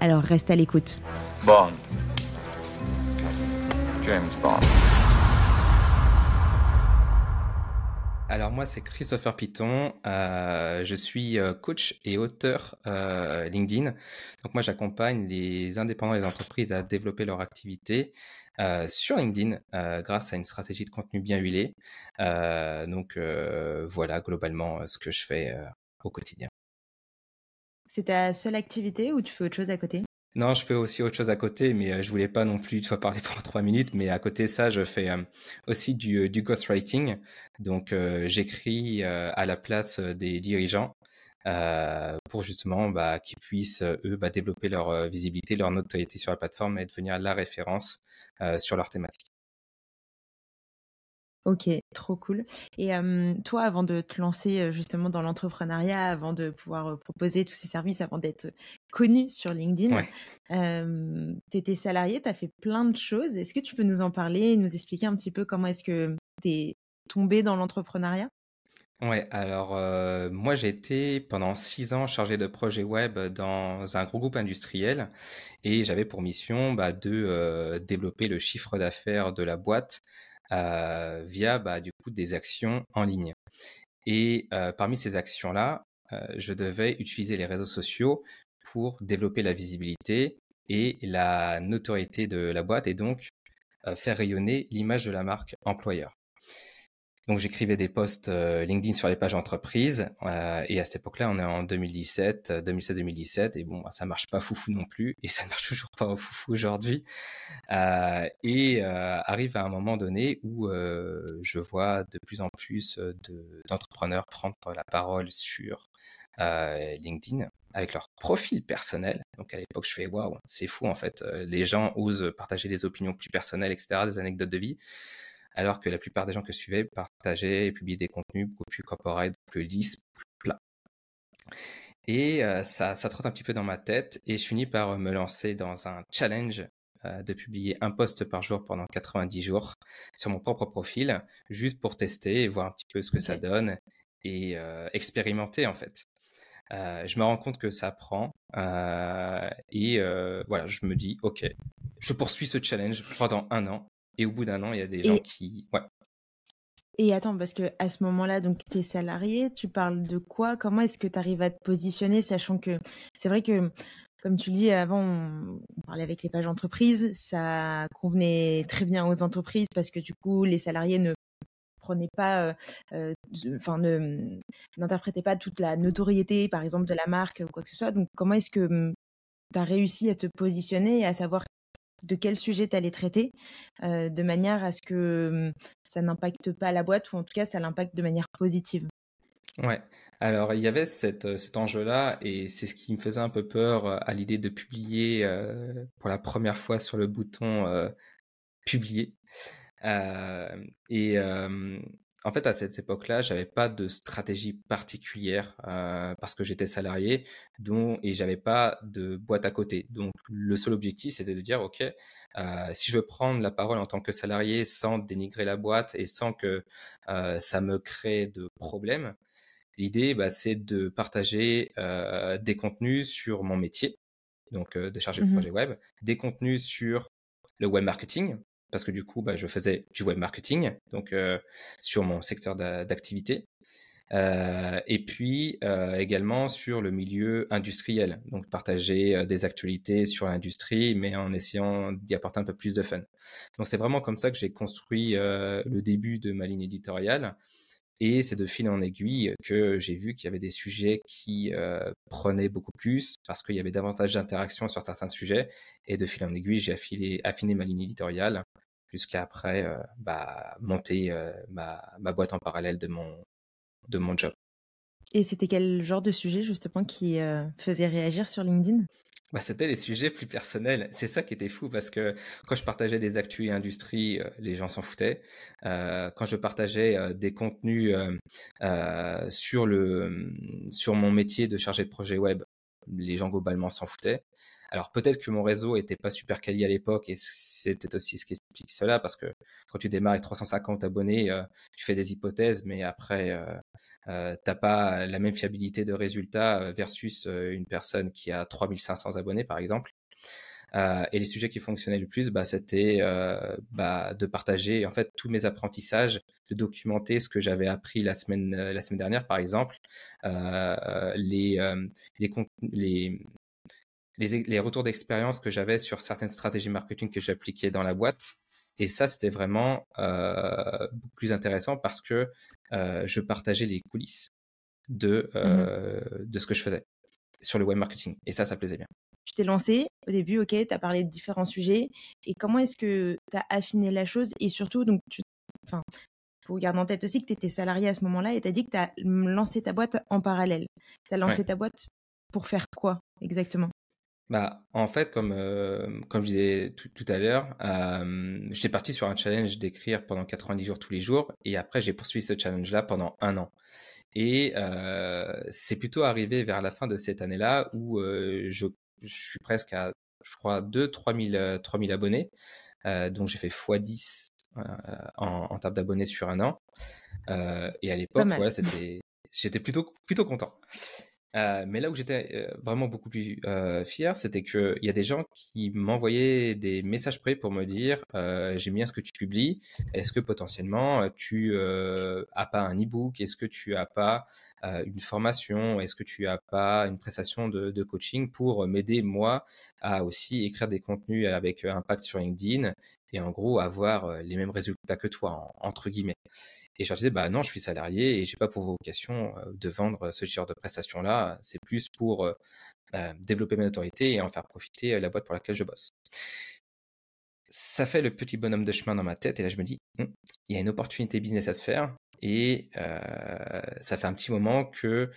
Alors reste à l'écoute. Bond. James Bond. Alors moi c'est Christopher Piton, euh, je suis euh, coach et auteur euh, LinkedIn. Donc moi j'accompagne les indépendants et les entreprises à développer leur activité euh, sur LinkedIn euh, grâce à une stratégie de contenu bien huilée. Euh, donc euh, voilà globalement ce que je fais euh, au quotidien. C'est ta seule activité ou tu fais autre chose à côté? Non, je fais aussi autre chose à côté, mais euh, je voulais pas non plus, tu vois, parler pendant trois minutes. Mais à côté de ça, je fais euh, aussi du, euh, du ghostwriting. Donc, j'écris à la place des dirigeants pour justement bah, qu'ils puissent, eux, bah, développer leur visibilité, leur notoriété sur la plateforme et devenir la référence sur leur thématique. Ok, trop cool. Et euh, toi, avant de te lancer euh, justement dans l'entrepreneuriat, avant de pouvoir euh, proposer tous ces services, avant d'être connu sur LinkedIn, Ouais. tu étais salarié, tu as fait plein de choses. Est-ce que tu peux nous en parler, nous expliquer un petit peu comment est-ce que tu es tombé dans l'entrepreneuriat? Ouais, alors moi j'ai été pendant six ans chargé de projet web dans un gros groupe industriel et j'avais pour mission bah, de développer le chiffre d'affaires de la boîte via bah, du coup des actions en ligne. Et euh, parmi ces actions-là, euh, je devais utiliser les réseaux sociaux pour développer la visibilité et la notoriété de la boîte et donc euh, faire rayonner l'image de la marque employeur. Donc j'écrivais des posts euh, LinkedIn sur les pages entreprises euh, et à cette époque-là, on est en 2017, euh, 2016-2017 et bon, bah, ça marche pas foufou non plus et ça ne marche toujours pas foufou aujourd'hui. Euh, et euh, arrive à un moment donné où euh, je vois de plus en plus euh, de- d'entrepreneurs prendre la parole sur euh, LinkedIn avec leur profil personnel. Donc à l'époque, je fais waouh, c'est fou en fait. Euh, Les gens osent partager des opinions plus personnelles, etc., des anecdotes de vie alors que la plupart des gens que je suivais partageaient et publiaient des contenus beaucoup plus corporate, plus lisses, plus plats. Et euh, ça, ça trotte un petit peu dans ma tête et je finis par me lancer dans un challenge euh, de publier un post par jour pendant 90 jours sur mon propre profil, juste pour tester et voir un petit peu ce que ça donne et euh, expérimenter en fait. Euh, je me rends compte que ça prend euh, et euh, voilà, je me dis ok, je poursuis ce challenge pendant un an et au bout d'un an, il y a des gens qui ouais, et attends, parce que à ce moment-là, donc tu es salarié, tu parles de quoi? Comment est-ce que tu arrives à te positionner, sachant que c'est vrai que, comme tu le dis avant, on parlait avec les pages entreprises, ça convenait très bien aux entreprises parce que du coup, les salariés ne prenaient pas, euh, euh, de- enfin, ne n'interprétaient pas toute la notoriété, par exemple, de la marque ou quoi que ce soit. Donc, comment est-ce que tu as réussi à te positionner et à savoir de quel sujet tu allais traiter, de manière à ce que hum, ça n'impacte pas la boîte, ou en tout cas, ça l'impacte de manière positive? Ouais, alors il y avait cet enjeu-là et c'est ce qui me faisait un peu peur à l'idée de publier pour la première fois sur le bouton publier. Et en fait, à cette époque-là, j'avais pas de stratégie particulière euh, parce que j'étais salarié, dont et j'avais pas de boîte à côté. Donc, le seul objectif, c'était de dire, ok, euh, si je veux prendre la parole en tant que salarié sans dénigrer la boîte et sans que euh, ça me crée de problèmes, l'idée, bah, c'est de partager des contenus sur mon métier, donc de charger de Mhm. projet web, des contenus sur le web marketing, parce que du coup, bah, je faisais du web marketing, donc euh, sur mon secteur d'a- d'activité, euh, et puis euh, également sur le milieu industriel, donc partager des actualités sur l'industrie, mais en essayant d'y apporter un peu plus de fun. Donc c'est vraiment comme ça que j'ai construit le début de ma ligne éditoriale. Et c'est de fil en aiguille que j'ai vu qu'il y avait des sujets qui prenaient beaucoup plus parce qu'il y avait davantage d'interactions sur certains sujets. Et de fil en aiguille, j'ai affiné ma ligne éditoriale jusqu'à après euh, bah, monter euh, ma, ma boîte en parallèle de mon, de mon job. Et c'était quel genre de sujet justement qui faisait réagir sur LinkedIn? Bah, c'était les sujets plus personnels. C'est ça qui était fou parce que quand je partageais des actus et industries, les gens s'en foutaient. quand je partageais des contenus sur, le, sur mon métier de chargé de projet web, les gens globalement s'en foutaient. Alors peut-être que mon réseau était pas super quali à l'époque et c'était aussi ce qui explique cela parce que quand tu démarres avec 350 abonnés, euh, tu fais des hypothèses, mais après euh, euh, pas la même fiabilité de résultats euh, versus une personne qui a 3500 abonnés par exemple. et les sujets qui fonctionnaient le plus, bah, c'était bah, de partager en fait tous mes apprentissages, de documenter ce que j'avais appris la semaine la semaine dernière par exemple, les les, retours d'expérience que j'avais sur certaines stratégies marketing que j'appliquais dans la boîte. Et ça, c'était vraiment euh, beaucoup plus intéressant parce que euh, je partageais les coulisses de, mmh euh, de ce que je faisais sur le web marketing. Et ça, ça plaisait bien. Tu t'es lancé au début, ok, tu as parlé de différents sujets. Et comment est-ce que tu as affiné la chose? Et surtout, donc, tu, enfin, faut garder en tête aussi que tu étais salarié à ce moment-là et tu as dit que tu as lancé ta boîte en parallèle. Tu as lancé ta boîte pour faire quoi exactement? Bah, en fait, comme, euh, comme je disais tout, à l'heure, euh, j'étais parti sur un challenge d'écrire pendant 90 jours tous les jours, et après j'ai poursuivi ce challenge-là pendant un an. Et euh, c'est plutôt arrivé vers la fin de cette année-là où je, je, suis presque à, je crois, 2-3 000, abonnés. donc j'ai fait x10 en, en termes d'abonnés sur un an. et à l'époque, voilà, c'était, j'étais plutôt, plutôt content. Euh, mais là où j'étais euh, vraiment beaucoup plus euh, fier, c'était qu'il y a des gens qui m'envoyaient des messages prêts pour me dire j'aime bien ce que tu publies. Est-ce que potentiellement tu as pas un e-book? Est-ce que tu as pas une formation? Est-ce que tu as pas une prestation de coaching pour m'aider moi à aussi écrire des contenus avec impact sur LinkedIn? Et en gros avoir les mêmes résultats que toi entre guillemets. Et je leur disais, bah non, je suis salarié et j'ai pas pour vocation de vendre ce genre de prestations-là. C'est plus pour développer ma notoriété et en faire profiter la boîte pour laquelle je bosse. Ça fait le petit bonhomme de chemin dans ma tête et là je me dis, «Hum, il y a une opportunité business à se faire et ça fait un petit moment que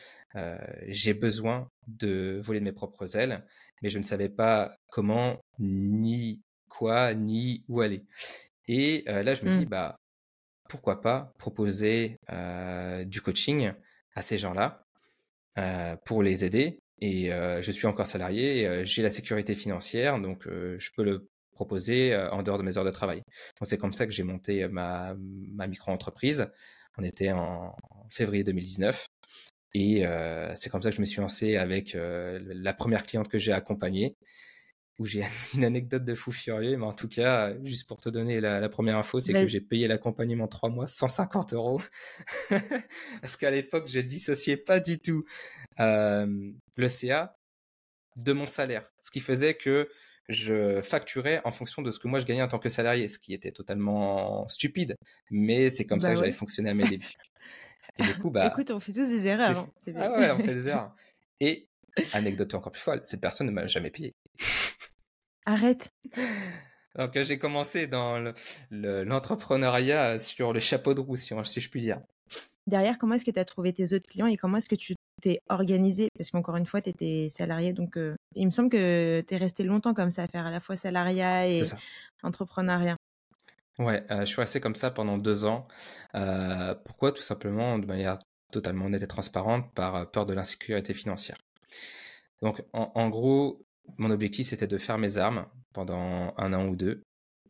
j'ai besoin de voler de mes propres ailes, mais je ne savais pas comment, ni quoi, ni où aller. Et là je me dis, mmh. bah pourquoi pas proposer du coaching à ces gens-là pour les aider. Et je suis encore salarié, j'ai la sécurité financière, donc je peux le proposer en dehors de mes heures de travail. Donc c'est comme ça que j'ai monté ma, ma micro-entreprise. On était en février 2019. Et c'est comme ça que je me suis lancé avec la première cliente que j'ai accompagnée où j'ai une anecdote de fou furieux, mais en tout cas, juste pour te donner la, première info, c'est que j'ai payé l'accompagnement trois mois 150 euros. Parce qu'à l'époque, je dissociais pas du tout le CA de mon salaire. Ce qui faisait que je facturais en fonction de ce que moi je gagnais en tant que salarié, ce qui était totalement stupide. Mais c'est comme ça bah que j'avais fonctionné à mes débuts. Et du coup, bah. Écoute, on fait tous des erreurs. Hein, ah ouais, on fait des erreurs. Et anecdote encore plus folle, cette personne ne m'a jamais payé. Arrête. Donc j'ai commencé dans l'entrepreneuriat sur le chapeau de roue, si, je puis dire. Derrière, comment est-ce que tu as trouvé tes autres clients et comment est-ce que tu t'es organisé? Parce qu'encore une fois, tu étais salarié, donc il me semble que tu es resté longtemps comme ça, à faire à la fois salariat et entrepreneuriat. Ouais, je suis resté comme ça pendant deux ans. pourquoi? Tout simplement de manière totalement honnête et transparente par peur de l'insécurité financière. Donc en gros, mon objectif, c'était de faire mes armes pendant un an ou deux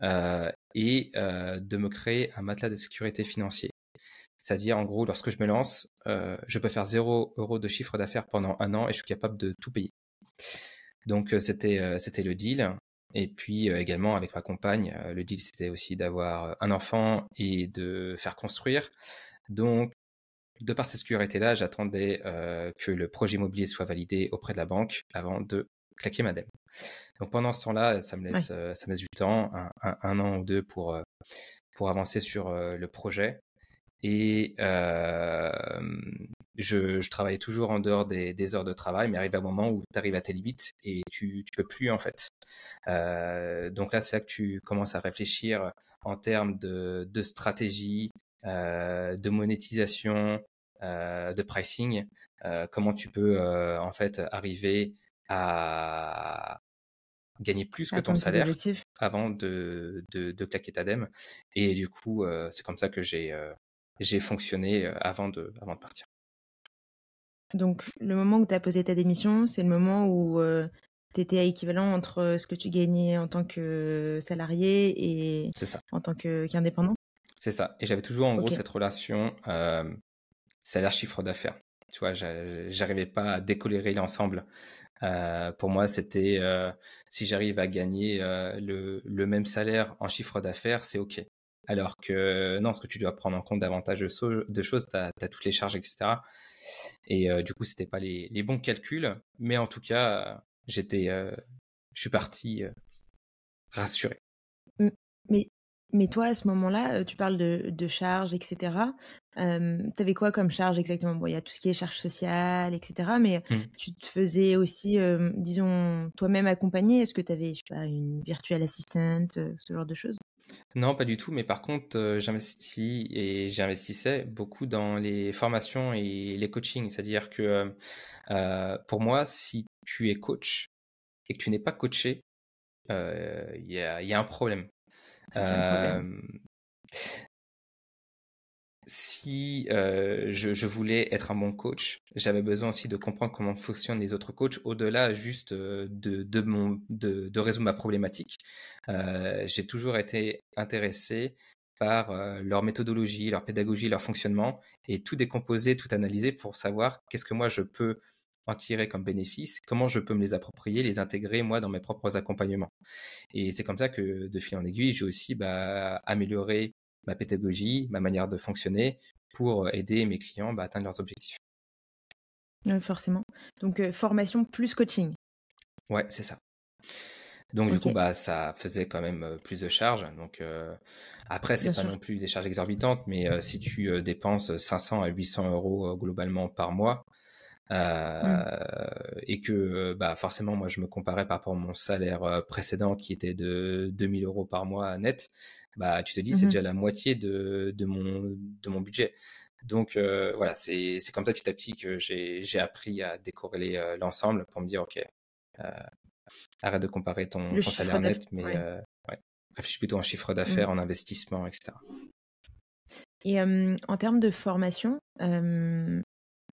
euh, et euh, de me créer un matelas de sécurité financier. C'est-à-dire, en gros, lorsque je me lance, euh, je peux faire zéro euro de chiffre d'affaires pendant un an et je suis capable de tout payer. Donc, c'était c'était le deal. Et puis également avec ma compagne, le deal c'était aussi d'avoir un enfant et de faire construire. Donc, de par cette sécurité-là, j'attendais que le projet immobilier soit validé auprès de la banque avant de claquer madame. Donc pendant ce temps-là, ça me laisse, euh, ça me laisse du temps, un, an ou deux pour, euh, pour avancer sur euh, le projet. Et je, travaille toujours en dehors des, heures de travail, mais arrive un moment où tu arrives à tes limites et tu, tu peux plus en fait. donc là, c'est là que tu commences à réfléchir en termes de, de stratégie, de monétisation, de pricing, comment tu peux en fait arriver à gagner plus que ton salaire avant de, de, claquer ta dème. Et du coup, c'est comme ça que j'ai j'ai fonctionné avant de, avant de partir. Donc, le moment où tu as posé ta démission, c'est le moment où tu étais à équivalent entre ce que tu gagnais en tant que salarié et en tant qu'indépendant? C'est ça. Et j'avais toujours en gros cette relation salaire-chiffre d'affaires. Tu vois, j'arrivais pas à décolérer l'ensemble. Pour moi, c'était si j'arrive à gagner le, le, même salaire en chiffre d'affaires, c'est OK. Alors que non, ce que tu dois prendre en compte davantage de, choses, tu as, toutes les charges, etc. Et du coup, c'était pas les, bons calculs. Mais en tout cas, j'étais, je suis parti rassuré. Mais, toi, à ce moment-là, tu parles de, charges, etc. tu avais quoi comme charge exactement? Bon, il y a tout ce qui est charges sociales, etc. Mais mmh. tu te faisais aussi, disons, toi-même accompagner? Est-ce que tu avais, je sais pas, une virtual assistant, ce genre de choses? Non, pas du tout, mais par contre, j'investis et j'investissais beaucoup dans les formations et les coachings. C'est-à-dire que pour moi, si tu es coach et que tu n'es pas coaché, il y a, un problème. Si je, voulais être un bon coach, j'avais besoin aussi de comprendre comment fonctionnent les autres coachs au-delà juste de, de, mon, de, de résoudre ma problématique. J'ai toujours été intéressé par leur méthodologie, leur pédagogie, leur fonctionnement et tout décomposer, tout analyser pour savoir qu'est-ce que moi je peux en tirer comme bénéfice, comment je peux me les approprier, les intégrer moi dans mes propres accompagnements. Et c'est comme ça que de fil en aiguille, j'ai aussi bah, amélioré ma pédagogie, ma manière de fonctionner pour aider mes clients bah, à atteindre leurs objectifs. forcément. Donc formation plus coaching. Ouais, c'est ça. Donc du coup, bah, ça faisait quand même plus de charges. Donc après, c'est pas non plus des charges exorbitantes, mais si tu dépenses 500 à 800 euros globalement par mois, mmh. et que bah, forcément, moi, je me comparais par rapport à mon salaire précédent qui était de 2000 euros par mois net, bah, tu te dis, c'est mmh déjà la moitié de, de, mon, de mon budget. Donc voilà, c'est comme ça petit à petit que j'ai appris à décorréler l'ensemble pour me dire, OK, arrête de comparer ton, salaire net, mais réfléchis plutôt en chiffre d'affaires, mmh. en investissement, etc. Et en termes de formation,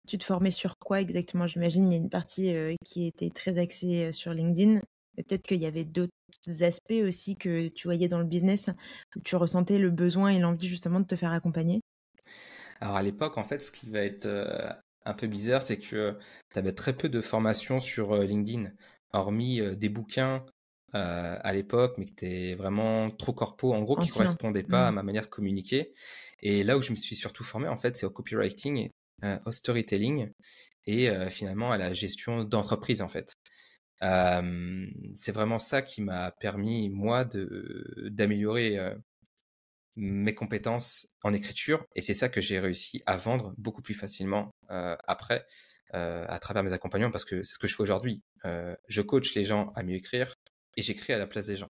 tu te formais sur quoi exactement? J'imagine il y a une partie qui était très axée sur LinkedIn peut-être qu'il y avait d'autres aspects aussi que tu voyais dans le business où tu ressentais le besoin et l'envie justement de te faire accompagner? Alors à l'époque, en fait, ce qui va être euh, un peu bizarre, c'est que tu avais très peu de formations sur euh, LinkedIn, hormis des bouquins à l'époque, mais qui étaient vraiment trop corpo, en gros, qui ne correspondaient pas à mmh. ma manière de communiquer. Et là où je me suis surtout formé, en fait, c'est au copywriting, au storytelling et finalement à la gestion d'entreprise, en fait c'est vraiment ça qui m'a permis, moi, d'améliorer mes compétences en écriture. Et c'est ça que j'ai réussi à vendre beaucoup plus facilement après, à travers mes accompagnements, parce que c'est ce que je fais aujourd'hui. je coach les gens à mieux écrire et j'écris à la place des gens.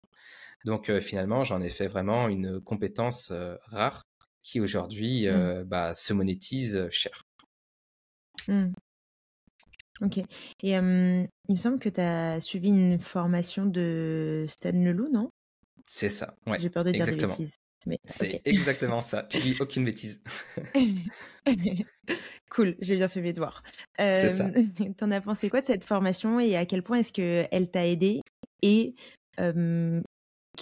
Donc finalement, j'en ai fait vraiment une compétence rare qui aujourd'hui mmh. bah, se monétise cher. Mmh. Ok. Et il me semble que tu as suivi une formation de Stan Leloup, non? C'est ça, ouais. J'ai peur de dire des bêtises. C'est exactement ça. Tu dis aucune bêtise. cool, j'ai bien fait mes devoirs. C'est ça. T'en as pensé quoi de cette formation et à quel point est-ce qu'elle t'a aidé Et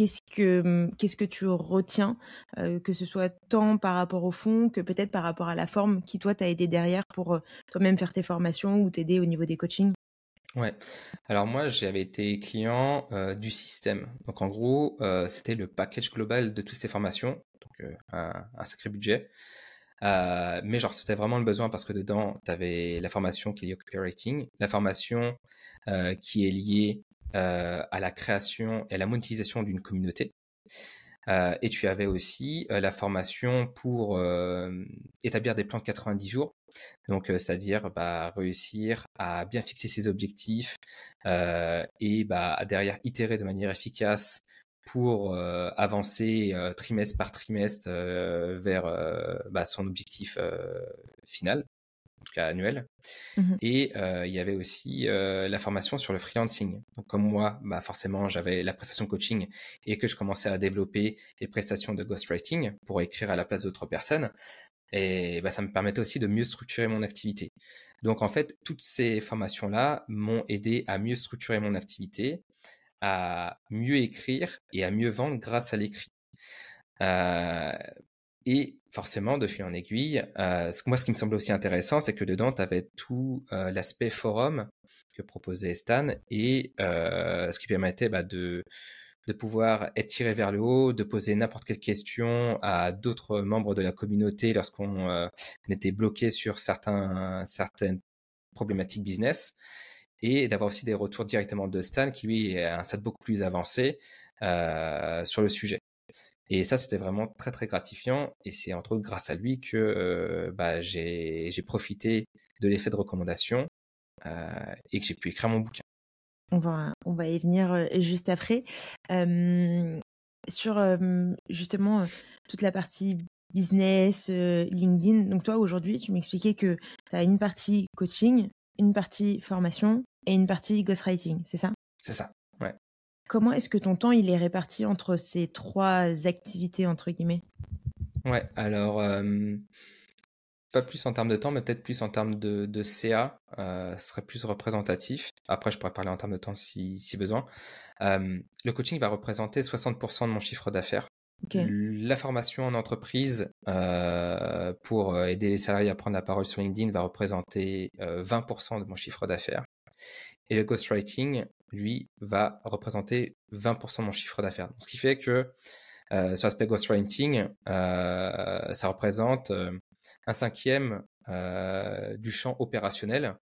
qu'est-ce que mmh, qu'est-ce que tu retiens, que ce soit tant par rapport au fond que peut-être par rapport à la forme qui toi t'a aidé derrière pour toi-même faire tes formations ou t'aider au niveau des coachings? Ouais. Alors moi, j'avais été client du système. Donc en gros, c'était le package global de toutes ces formations, donc un, sacré budget. mais genre, c'était vraiment le besoin parce que dedans, tu avais la formation qui est liée au copywriting, la formation qui est liée à la création et à la monétisation d'une communauté. Euh, et tu avais aussi euh, la formation pour établir des plans de 90 jours. Donc, c'est-à-dire bah, réussir à bien fixer ses objectifs et bah, derrière itérer de manière efficace pour avancer trimestre par trimestre vers bah, son objectif final. En tout cas annuel. Mmh Et il y avait aussi la formation sur le freelancing. Donc comme moi, bah forcément, j'avais la prestation coaching et que je commençais à développer les prestations de ghostwriting pour écrire à la place d'autres personnes. Et bah, ça me permettait aussi de mieux structurer mon activité. Donc en fait, toutes ces formations-là m'ont aidé à mieux structurer mon activité, à mieux écrire et à mieux vendre grâce à l'écrit. Euh, et forcément, de fil en aiguille, euh, moi, ce qui me semblait aussi intéressant, c'est que dedans, tu avais tout euh, l'aspect forum que proposait Stan et ce qui permettait bah, de, pouvoir être tiré vers le haut, de poser n'importe quelle question à d'autres membres de la communauté lorsqu'on était bloqué sur certaines problématiques business et d'avoir aussi des retours directement de Stan qui lui est un stade beaucoup plus avancé sur le sujet. Et ça, c'était vraiment très, très gratifiant. Et c'est entre autres grâce à lui que euh, bah, j'ai profité de l'effet de recommandation euh, et que j'ai pu écrire mon bouquin. On va, on va y venir euh, juste après. sur justement toute la partie business, LinkedIn. Donc toi, aujourd'hui, tu m'expliquais que tu as une partie coaching, une partie formation et une partie ghostwriting, c'est ça? C'est ça, ouais. Comment est-ce que ton temps il est réparti entre ces trois activités entre guillemets? Ouais, alors pas plus en termes de temps, mais peut-être plus en termes de, CA, euh, ce serait plus représentatif. Après, je pourrais parler en termes de temps si, besoin. le coaching va représenter 60% de mon chiffre d'affaires. La formation en entreprise euh, pour aider les salariés à prendre la parole sur LinkedIn va représenter 20% de mon chiffre d'affaires. Et le ghostwriting, lui, va représenter 20% de mon chiffre d'affaires. Ce qui fait que euh, sur l'aspect ghostwriting, euh, ça représente euh, un cinquième du champ opérationnel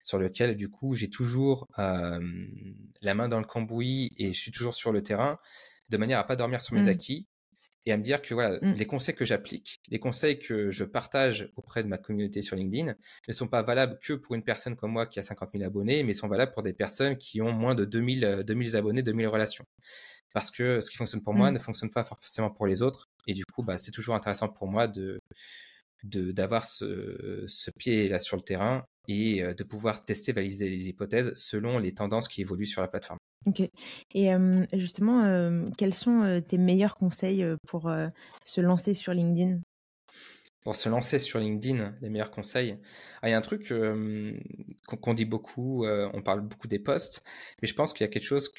sur lequel, du coup, j'ai toujours la main dans le cambouis et je suis toujours sur le terrain de manière à pas dormir sur mes mmh. acquis et à me dire que voilà, mmh. les conseils que j'applique, les conseils que je partage auprès de ma communauté sur LinkedIn ne sont pas valables que pour une personne comme moi qui a 50 000 abonnés, mais sont valables pour des personnes qui ont moins de 2000, 2000 euh, abonnés, 2000 relations. Parce que ce qui fonctionne pour moi mmh. ne fonctionne pas forcément pour les autres. Et du coup, bah, c'est toujours intéressant pour moi de d'avoir ce, ce pied là sur le terrain et euh, de pouvoir tester, valider les hypothèses selon les tendances qui évoluent sur la plateforme. Ok. Et justement, quels sont tes meilleurs conseils pour se lancer sur LinkedIn? Pour se lancer sur LinkedIn, les meilleurs conseils. Ah, il y a un truc qu'on dit beaucoup, on parle beaucoup des posts, mais je pense qu'il y a quelque chose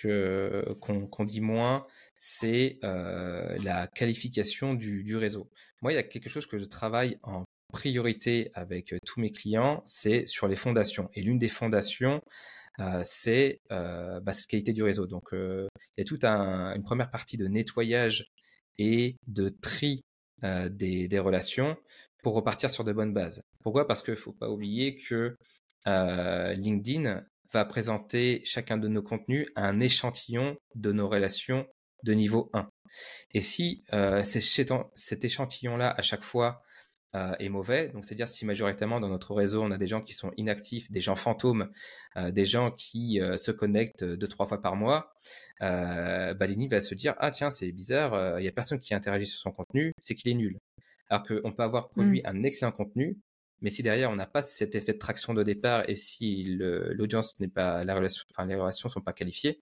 qu'on dit moins, c'est la qualification du, réseau. Moi, il y a quelque chose que je travaille en priorité avec tous mes clients, c'est sur les fondations. Et l'une des fondations, c'est euh, bah, cette qualité du réseau. Donc, euh, il y a toute une première partie de nettoyage et de tri des, des, relations pour repartir sur de bonnes bases. Pourquoi? Parce qu'il ne faut pas oublier que LinkedIn va présenter chacun de nos contenus à un échantillon de nos relations de niveau 1. Et si cet échantillon-là, à chaque fois, euh, est mauvais. Donc, c'est-à-dire si majoritairement dans notre réseau, on a des gens qui sont inactifs, des gens fantômes, euh, des gens qui euh, se connectent deux, trois fois par mois, Balini va se dire Ah, tiens, c'est bizarre, il n'y a personne qui interagit sur son contenu, c'est qu'il est nul. Alors qu'on peut avoir produit mmh. un excellent contenu, mais si derrière on n'a pas cet effet de traction de départ et si l'audience n'est pas, la relation, enfin, les relations sont pas qualifiées,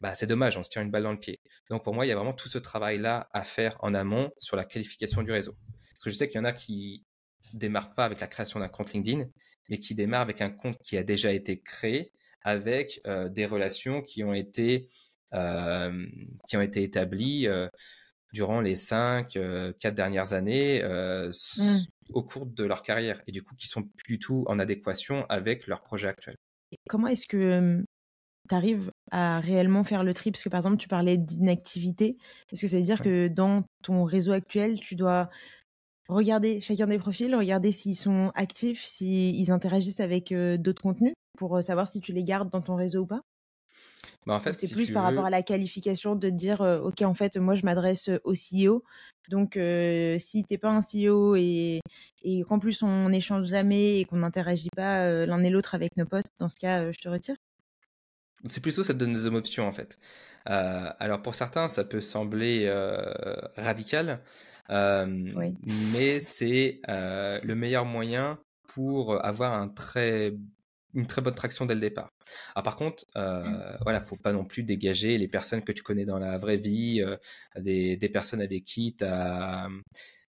bah, c'est dommage, on se tire une balle dans le pied. Donc pour moi, il y a vraiment tout ce travail-là à faire en amont sur la qualification du réseau. Que je sais qu'il y en a qui démarrent pas avec la création d'un compte LinkedIn, mais qui démarrent avec un compte qui a déjà été créé, avec euh, des relations qui ont été, euh, qui ont été établies euh, durant les 5, 4 dernières années mmh. au cours de leur carrière, et du coup qui sont plus du tout en adéquation avec leur projet actuel. comment est-ce que tu arrives à réellement faire le tri? Parce que par exemple, tu parlais d'inactivité. Est-ce que ça veut dire que dans ton réseau actuel, tu dois regarder chacun des profils, regarder s'ils sont actifs, s'ils interagissent avec euh, d'autres contenus pour euh, savoir si tu les gardes dans ton réseau ou pas. Bah en fait, c'est plus par rapport à la qualification de dire euh, ok en fait moi je m'adresse au CEO donc si si t'es pas un CEO et, et qu'en plus on n'échange jamais et qu'on n'interagit pas l'un et l'autre avec nos postes dans ce cas je te retire c'est plutôt ça te donne des options en fait. alors pour certains ça peut sembler radical, mais c'est le meilleur moyen pour avoir un très une très bonne traction dès le départ. Alors par contre, euh, Mmh. voilà, faut pas non plus dégager les personnes que tu connais dans la vraie vie, euh, des, des personnes avec qui tu as,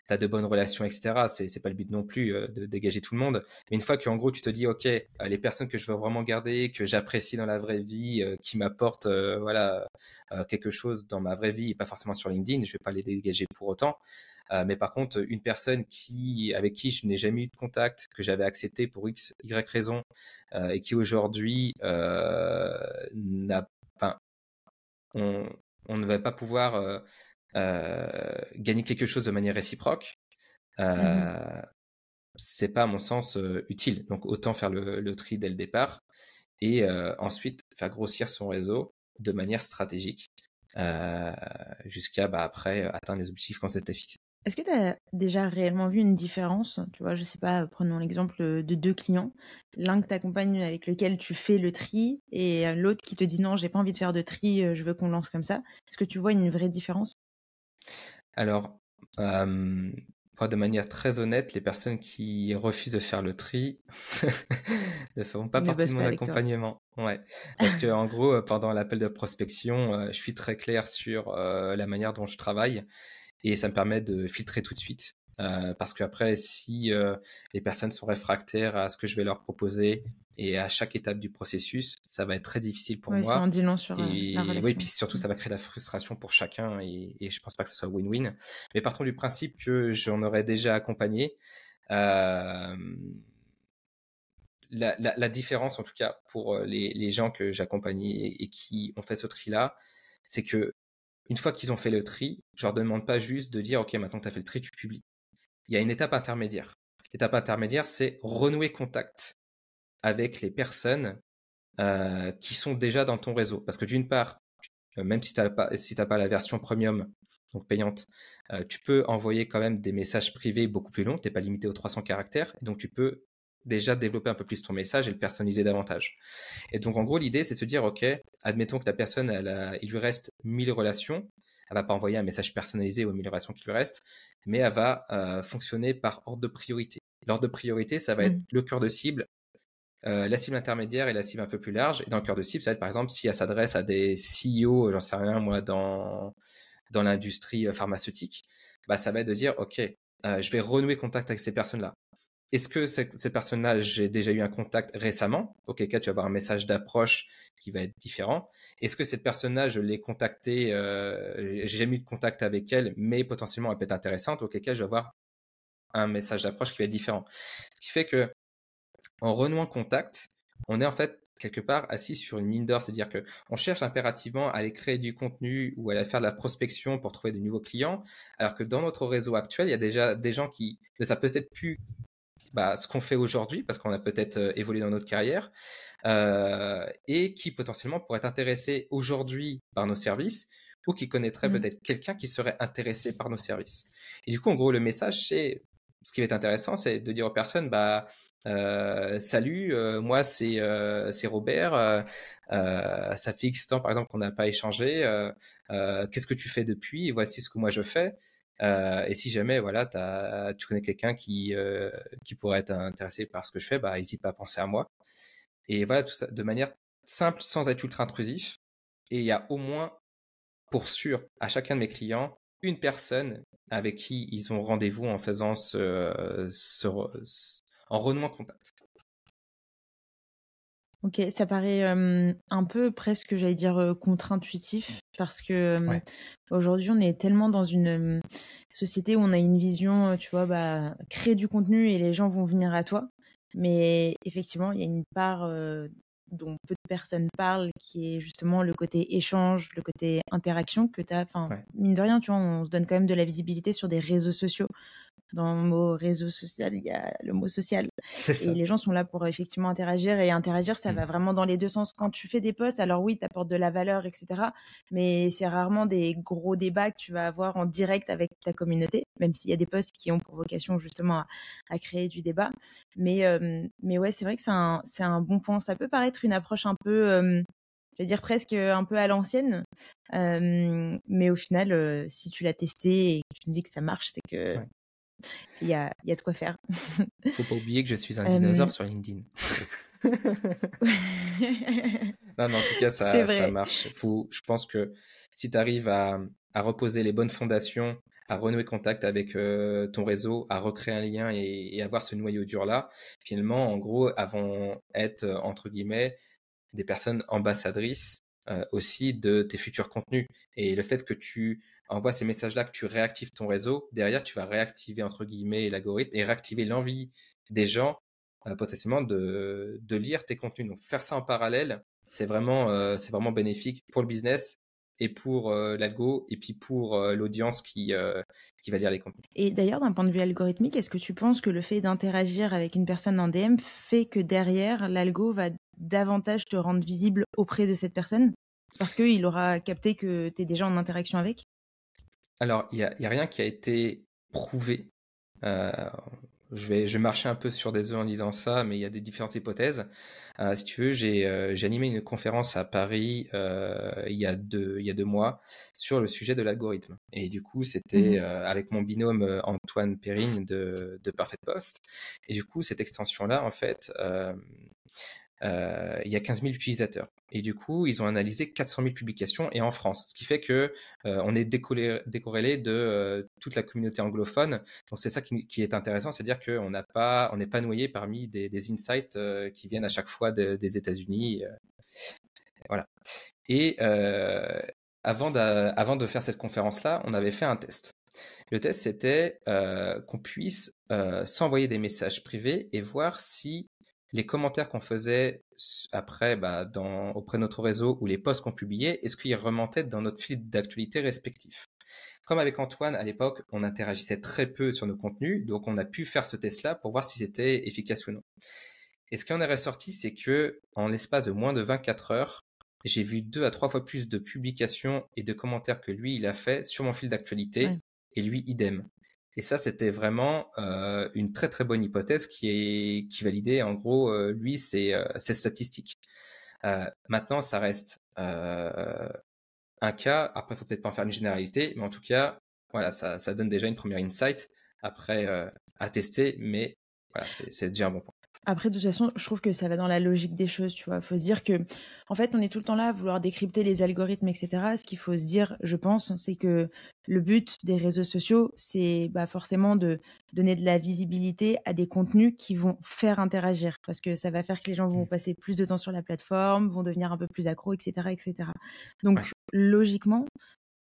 de bonnes relations, etc. C'est c'est pas le but non plus euh, de dégager tout le monde. Mais une fois qu'en gros tu te dis, ok, euh, les personnes que je veux vraiment garder, que j'apprécie dans la vraie vie, euh, qui m'apportent voilà quelque chose dans ma vraie vie, et pas forcément sur LinkedIn, je vais pas les dégager pour autant. Mais par contre, une personne qui, avec qui je n'ai jamais eu de contact, que j'avais accepté pour X, Y raison, et qui aujourd'hui n'a, enfin, on, on ne va pas pouvoir gagner quelque chose de manière réciproque. Euh, C'est pas à mon sens euh, utile. Donc autant faire le, le, tri dès le départ et euh, ensuite faire grossir son réseau de manière stratégique euh, jusqu'à bah, après atteindre les objectifs qu'on s'était fixés. Est-ce que tu as déjà réellement vu une différence? Tu vois, je sais pas, prenons l'exemple de deux clients. L'un que tu accompagnes avec lequel tu fais le tri et l'autre qui te dit non, j'ai pas envie de faire de tri, je veux qu'on lance comme ça. Est-ce que tu vois une vraie différence? Alors, euh, de manière très honnête, les personnes qui refusent de faire le tri ne feront pas ne partie de mon accompagnement. Ouais. Parce que en gros, pendant l'appel de prospection, je suis très clair sur euh, la manière dont je travaille et ça me permet de filtrer tout de suite. Euh, parce qu'après, si euh, les personnes sont réfractaires à ce que je vais leur proposer et à chaque étape du processus, ça va être très difficile pour ouais, moi. Ça en dit long sur et, la relation. Oui, puis surtout, ça va créer de la frustration pour chacun et, et je pense pas que ce soit win-win. Mais partons du principe que j'en aurais déjà accompagné. Euh, la, la, la, différence, en tout cas, pour les, les gens que j'accompagne et, et qui ont fait ce tri-là, c'est que une fois qu'ils ont fait le tri, je leur demande pas juste de dire, OK, maintenant que tu as fait le tri, tu publies. Il y a une étape intermédiaire. L'étape intermédiaire, c'est renouer contact avec les personnes euh, qui sont déjà dans ton réseau. Parce que d'une part, même si tu n'as pas, si pas la version premium, donc payante, euh, tu peux envoyer quand même des messages privés beaucoup plus longs. Tu n'es pas limité aux 300 caractères. Et donc, tu peux déjà développer un peu plus ton message et le personnaliser davantage. Et donc, en gros, l'idée, c'est de se dire, OK, admettons que la personne, elle a, il lui reste 1000 relations. Elle va pas envoyer un message personnalisé aux 1000 relations qui lui restent, mais elle va euh, fonctionner par ordre de priorité. L'ordre de priorité, ça va être mmh. le cœur de cible, euh, la cible intermédiaire et la cible un peu plus large. Et dans le cœur de cible, ça va être par exemple si elle s'adresse à des CEO, j'en sais rien moi, dans, dans l'industrie pharmaceutique, bah, ça va être de dire, OK, euh, je vais renouer contact avec ces personnes-là. Est-ce que ces, ces personnes-là, j'ai déjà eu un contact récemment? Auquel cas, tu vas avoir un message d'approche qui va être différent. Est-ce que cette personne-là, je l'ai contactée, euh, j'ai jamais eu de contact avec elle, mais potentiellement elle peut être intéressante? Auquel cas, je vais avoir un message d'approche qui va être différent. Ce qui fait que en renouant contact, on est en fait quelque part assis sur une mine d'or, c'est-à-dire que on cherche impérativement à aller créer du contenu ou à aller faire de la prospection pour trouver de nouveaux clients, alors que dans notre réseau actuel, il y a déjà des gens qui ne savent peut-être plus bah, ce qu'on fait aujourd'hui, parce qu'on a peut-être euh, évolué dans notre carrière, euh, et qui potentiellement pourraient être intéressés aujourd'hui par nos services, ou qui connaîtraient mmh. peut-être quelqu'un qui serait intéressé par nos services. Et du coup, en gros, le message, c'est ce qui va être intéressant, c'est de dire aux personnes, bah, euh, salut, euh, moi c'est euh, Robert, ça fait X temps par exemple qu'on n'a pas échangé, qu'est-ce que tu fais depuis, voici ce que moi je fais. et si jamais voilà, tu connais quelqu'un qui, qui pourrait être intéressé par ce que je fais, bah, n'hésite pas à penser à moi. Et voilà, tout ça de manière simple, sans être ultra intrusif. Et il y a au moins, pour sûr, à chacun de mes clients, une personne avec qui ils ont rendez-vous en faisant ce en renouant contact. Ok, ça paraît euh, un peu presque, j'allais dire, euh, contre-intuitif, parce que euh, aujourd'hui, on est tellement dans une société où on a une vision, tu vois, bah, créer du contenu et les gens vont venir à toi. Mais effectivement, il y a une part dont peu de personnes parlent, qui est justement le côté échange, le côté interaction que tu as. Enfin, ouais. mine de rien, tu vois, on se donne quand même de la visibilité sur des réseaux sociaux. Dans le mot réseau social, il y a le mot social. Et les gens sont là pour effectivement interagir. Et interagir, ça mmh. va vraiment dans les deux sens. Quand tu fais des posts, alors oui, tu apportes de la valeur, etc. Mais c'est rarement des gros débats que tu vas avoir en direct avec ta communauté, même s'il y a des posts qui ont pour vocation justement à, à créer du débat. Mais, euh, mais ouais, c'est vrai que c'est un, un bon point. Ça peut paraître une approche un peu... Euh, je vais dire presque un peu à l'ancienne. Euh, mais au final, euh, si tu l'as testé et que tu me dis que ça marche, c'est que ouais. Il y a, y a de quoi faire. Faut pas oublier que je suis un dinosaure sur LinkedIn. non, mais en tout cas, ça, ça marche. Faut, je pense que si tu arrives à, à, reposer les bonnes fondations, à renouer contact avec euh, ton réseau, à recréer un lien et, et avoir ce noyau dur-là, finalement, en gros, avant être, euh, entre guillemets, des personnes ambassadrices euh, aussi de tes futurs contenus. Et le fait que tu envoies ces messages-là, que tu réactives ton réseau, derrière, tu vas réactiver, entre guillemets, l'algorithme et réactiver l'envie des gens euh, potentiellement de, de, lire tes contenus. Donc faire ça en parallèle, c'est vraiment, euh, vraiment bénéfique pour le business et pour euh, l'algo et puis pour l'audience qui, qui va lire les contenus. Et d'ailleurs, d'un point de vue algorithmique, est-ce que tu penses que le fait d'interagir avec une personne en DM fait que derrière, l'algo va davantage te rendre visible auprès de cette personne? Parce qu'il aura capté que tu es déjà en interaction avec? Alors, il n'y a, a, rien qui a été prouvé. Euh, je vais, je vais marcher un peu sur des œufs en disant ça, mais il y a des différentes hypothèses. Euh, si tu veux, j'ai euh, animé une conférence à Paris il, y a deux, il y a deux mois sur le sujet de l'algorithme. Et du coup, c'était mmh avec mon binôme Antoine Perrine de, de Perfect Post. Et du coup, cette extension-là, en fait, euh, il y a 15 000 utilisateurs. Et du coup, ils ont analysé 400 000 publications et en France, ce qui fait que euh, on est décorrélé de euh, toute la communauté anglophone. Donc c'est ça qui, est intéressant, c'est-à-dire qu'on on n'est pas noyé parmi des, insights qui viennent à chaque fois de, des États-Unis. Voilà. Et avant de faire cette conférence-là, on avait fait un test. Le test, c'était qu'on puisse s'envoyer des messages privés et voir si les commentaires qu'on faisait après bah, dans, auprès de notre réseau ou les posts qu'on publiait, est-ce qu'ils remontaient dans notre fil d'actualité respectif? Comme avec Antoine, à l'époque, on interagissait très peu sur nos contenus, donc on a pu faire ce test-là pour voir si c'était efficace ou non. Et ce qui en est ressorti, c'est que en l'espace de moins de 24 heures, j'ai vu deux à trois fois plus de publications et de commentaires que lui, il a fait sur mon fil d'actualité, ouais. et lui, idem. Et ça, c'était vraiment euh, une très très bonne hypothèse qui est qui validait en gros euh, lui ses, euh, ses statistiques. Maintenant, ça reste un cas. Après, il faut peut-être pas en faire une généralité, mais en tout cas, voilà, ça, ça donne déjà une première insight. Après, à tester, mais voilà, c'est déjà un bon point. Après, de toute façon, je trouve que ça va dans la logique des choses, tu vois. Faut se dire que, en fait, on est tout le temps là à vouloir décrypter les algorithmes, etc. Ce qu'il faut se dire, je pense, c'est que le but des réseaux sociaux, c'est bah, forcément de donner de la visibilité à des contenus qui vont faire interagir, parce que ça va faire que les gens vont mmh. passer plus de temps sur la plateforme, vont devenir un peu plus accros, etc., etc. Donc, ouais. logiquement,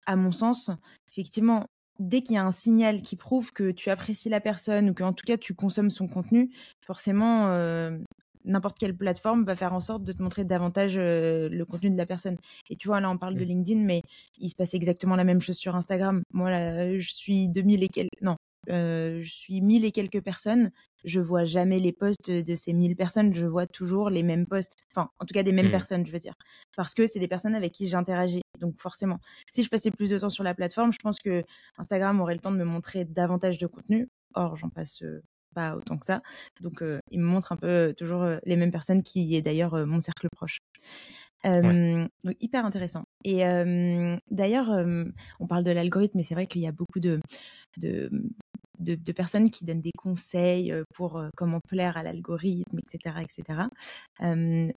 à mon sens, effectivement, dès qu'il y a un signal qui prouve que tu apprécies la personne ou qu'en tout cas tu consommes son contenu, forcément, euh, n'importe quelle plateforme va faire en sorte de te montrer davantage euh, le contenu de la personne. Et tu vois, là, on parle de LinkedIn, mais il se passe exactement la même chose sur Instagram. Moi, là, je suis 2000 et quelques... Non, je suis 1000 et quelques personnes. Je vois jamais les posts de ces 1000 personnes. Je vois toujours les mêmes posts. Enfin, en tout cas, des mêmes mmh. personnes, je veux dire. Parce que c'est des personnes avec qui j'interagis. Donc, forcément, si je passais plus de temps sur la plateforme, je pense que Instagram aurait le temps de me montrer davantage de contenu. Or, j'en passe euh, pas autant que ça. Donc, euh, il me montre un peu toujours les mêmes personnes qui est d'ailleurs mon cercle proche. Ouais. donc hyper intéressant. Et d'ailleurs, on parle de l'algorithme, mais c'est vrai qu'il y a beaucoup de, de, de, de, personnes qui donnent des conseils pour comment plaire à l'algorithme, etc., etc.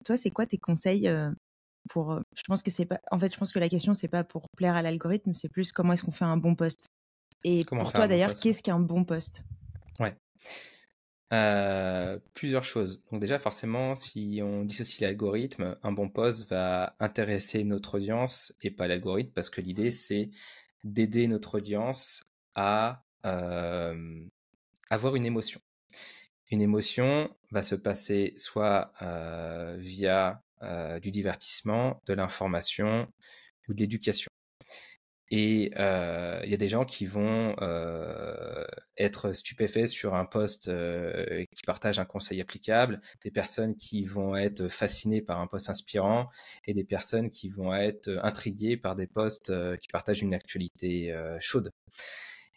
toi, c'est quoi tes conseils pour Je pense que c'est pas. En fait, je pense que la question c'est pas pour plaire à l'algorithme, c'est plus comment est-ce qu'on fait un bon poste. Et comment pour toi, d'ailleurs, bon qu'est-ce qu'un bon poste? Ouais. Euh, plusieurs choses. Donc déjà, forcément, si on dissocie l'algorithme, un bon post va intéresser notre audience et pas l'algorithme, parce que l'idée, c'est d'aider notre audience à euh, avoir une émotion. Une émotion va se passer soit via du divertissement, de l'information ou de l'éducation. Et il y a des gens qui vont être stupéfaits sur un poste qui partage un conseil applicable, des personnes qui vont être fascinées par un poste inspirant et des personnes qui vont être intriguées par des posts qui partagent une actualité chaude.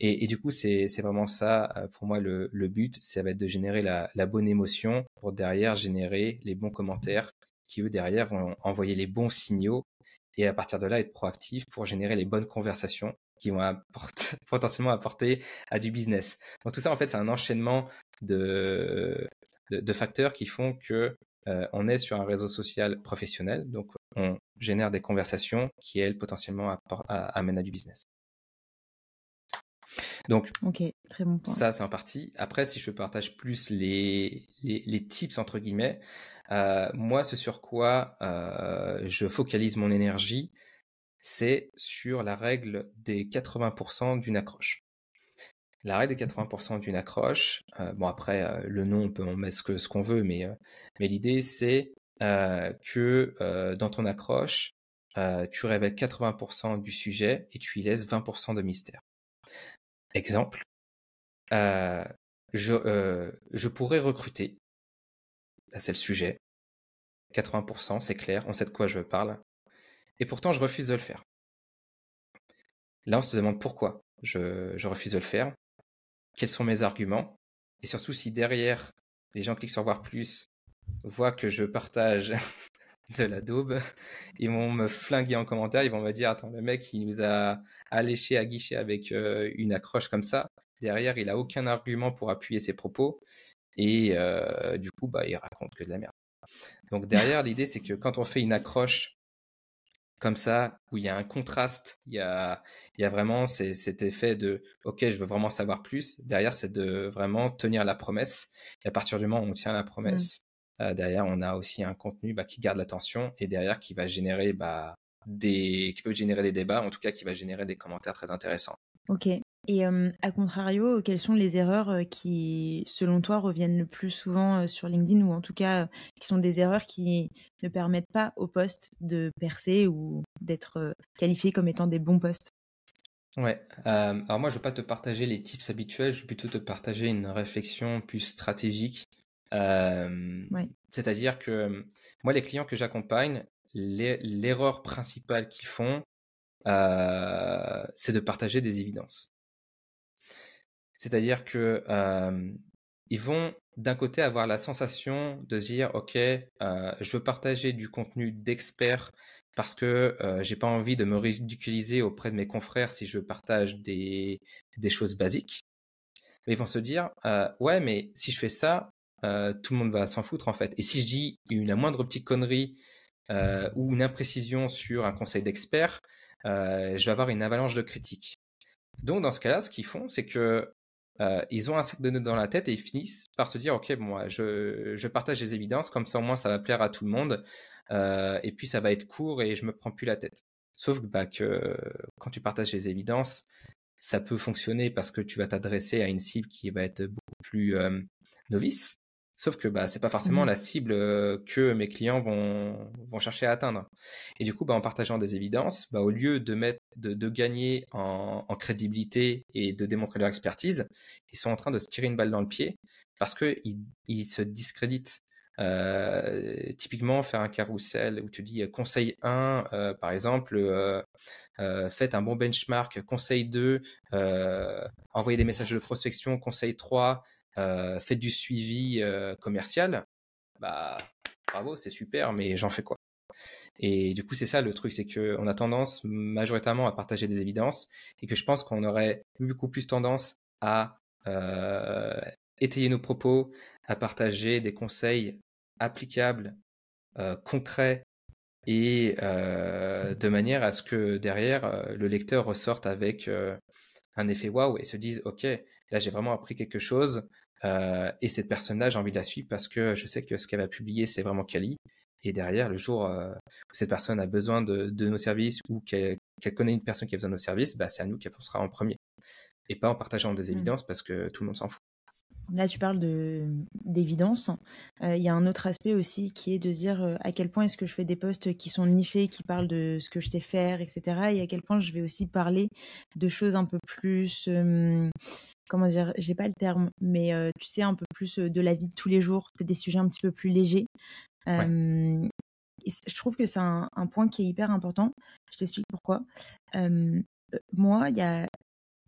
Et, du coup, c'est vraiment ça, pour moi, le, but, ça va être de générer la, bonne émotion pour derrière générer les bons commentaires qui eux derrière vont envoyer les bons signaux et à partir de là être proactifs pour générer les bonnes conversations qui vont potentiellement apporter à du business. Donc tout ça en fait c'est un enchaînement de, de, facteurs qui font que euh, on est sur un réseau social professionnel, donc on génère des conversations qui elles potentiellement amènent à du business. Donc, ok, très bon point. Ça, c'est en partie. Après, si je partage plus les, les, tips, entre guillemets, euh, moi, ce sur quoi euh, je focalise mon énergie, c'est sur la règle des 80% d'une accroche. La règle des 80% d'une accroche, euh, bon après le nom on peut en mettre ce qu'on ce qu'on veut, mais, mais l'idée c'est que dans ton accroche, tu révèles 80% du sujet et tu y laisses 20% de mystère. Exemple, euh, je, euh, je pourrais recruter, là c'est le sujet, 80%, c'est clair, on sait de quoi je parle, et pourtant je refuse de le faire. Là, on se demande pourquoi je, je refuse de le faire, quels sont mes arguments, et surtout si derrière, les gens cliquent sur voir plus, voient que je partage de la daube. Ils vont me flinguer en commentaire. Ils vont me dire Attends, le mec, il nous a alléché à guichet avec euh, une accroche comme ça. Derrière, il a aucun argument pour appuyer ses propos. Et euh, du coup, bah, il raconte que de la merde. Donc, derrière, l'idée, c'est que quand on fait une accroche comme ça, où il y a un contraste, il y a, il y a vraiment cet effet de OK, je veux vraiment savoir plus. Derrière, c'est de vraiment tenir la promesse. Et à partir du moment où on tient la mmh. promesse, euh, derrière, on a aussi un contenu bah, qui garde l'attention et derrière qui va générer bah, des, qui peut générer des débats, en tout cas qui va générer des commentaires très intéressants. Ok. Et à contrario, quelles sont les erreurs qui, selon toi, reviennent le plus souvent sur LinkedIn ou en tout cas qui sont des erreurs qui ne permettent pas aux posts de percer ou d'être qualifiés comme étant des bons posts Ouais, alors moi je ne vais pas te partager les tips habituels, je vais plutôt te partager une réflexion plus stratégique c'est-à-dire que moi, les clients que j'accompagne, l'erreur principale qu'ils font, c'est de partager des évidences. C'est-à-dire que ils vont d'un côté avoir la sensation de dire ok, je veux partager du contenu d'expert parce que j'ai pas envie de me ridiculiser auprès de mes confrères si je partage des, des choses basiques. Mais ils vont se dire ouais, mais si je fais ça, euh, tout le monde va s'en foutre en fait. Et si je dis une, la moindre petite connerie euh, ou une imprécision sur un conseil d'expert, euh, je vais avoir une avalanche de critiques. Donc dans ce cas-là, ce qu'ils font, c'est que ils ont un sac de nœuds dans la tête et ils finissent par se dire ok, bon, je, je, partage les évidences, comme ça au moins ça va plaire à tout le monde, et puis ça va être court et je me prends plus la tête. Sauf bah, que quand tu partages les évidences, ça peut fonctionner parce que tu vas t'adresser à une cible qui va être beaucoup plus novice, Sauf que bah, c'est pas forcément mmh. la cible que mes clients vont, vont chercher à atteindre. Et du coup, bah, en partageant des évidences, bah, au lieu de, mettre, de, de gagner en, en, crédibilité et de démontrer leur expertise, ils sont en train de se tirer une balle dans le pied parce qu'ils ils se discréditent. Euh, typiquement, faire un carrousel où tu dis conseil 1, euh, par exemple, euh, faites un bon benchmark, conseil 2, envoyez des messages de prospection, conseil 3, euh, faites du suivi euh, commercial, bah bravo, c'est super, mais j'en fais quoi? Et du coup, c'est ça le truc, c'est qu'on a tendance majoritairement à partager des évidences et que je pense qu'on aurait beaucoup plus tendance à euh, étayer nos propos, à partager des conseils applicables, concrets et de manière à ce que derrière le lecteur ressorte avec un effet waouh et se dise ok là j'ai vraiment appris quelque chose euh, et cette personne-là, j'ai envie de la suivre parce que je sais que ce qu'elle va publier, c'est vraiment quali. Et derrière, le jour euh, où cette personne a besoin de, nos services ou qu'elle connaît une personne qui a besoin de nos services, bah, c'est à nous qu'elle pensera en premier. Et pas en partageant des mmh. évidences parce que tout le monde s'en fout. Là, tu parles d'évidence. Euh, il y a un autre aspect aussi qui est de dire à quel point est-ce que je fais des posts qui sont nichés, qui parlent de ce que je sais faire, etc. Et à quel point je vais aussi parler de choses un peu plus comment dire, j'ai pas le terme, mais tu sais, un peu plus de la vie de tous les jours, peut-être des sujets un petit peu plus légers. je trouve que c'est un, point qui est hyper important. Je t'explique pourquoi. moi, il y a,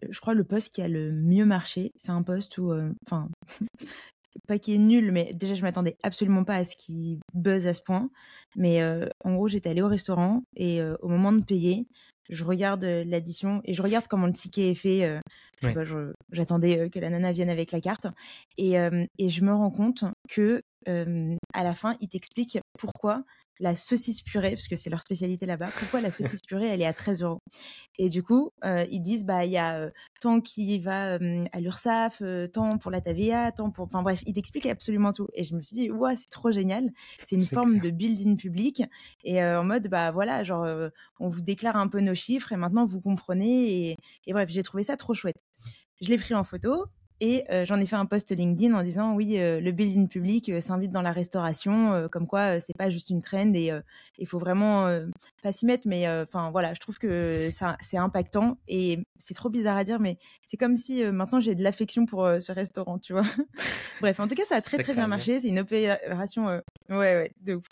je crois, le poste qui a le mieux marché, c'est un poste où, enfin, pas qui est nul, mais déjà je m'attendais absolument pas à ce qu'il buzz à ce point. Mais en gros, j'étais allée au restaurant et au moment de payer, je regarde l'addition et je regarde comment le ticket est fait. j'attendais que la nana vienne avec la carte et, et je me rends compte que à la fin, il t'explique pourquoi la saucisse purée, parce que c'est leur spécialité là-bas, pourquoi la saucisse purée, elle est à 13 euros? Et du coup, euh, ils disent, bah, il y a euh, tant qui va à l'URSAF, euh, tant pour la TVA, tant pour. Enfin bref, ils t'expliquent absolument tout. Et je me suis dit, ouais, c'est trop génial. C'est une forme de building public. Et en mode, bah voilà, genre, on vous déclare un peu nos chiffres et maintenant vous comprenez. et bref, j'ai trouvé ça trop chouette. Je l'ai pris en photo et euh, j'en ai fait un post LinkedIn en disant oui, euh, le building public euh, s'invite dans la restauration, comme quoi c'est pas juste une trend et il faut vraiment pas s'y mettre. Mais enfin voilà, je trouve que ça c'est impactant et c'est trop bizarre à dire, mais c'est comme si maintenant j'ai de l'affection pour ce restaurant, tu vois. Bref, en tout cas, ça a très très bien marché. C'est une opération, ouais ouais, de ouf.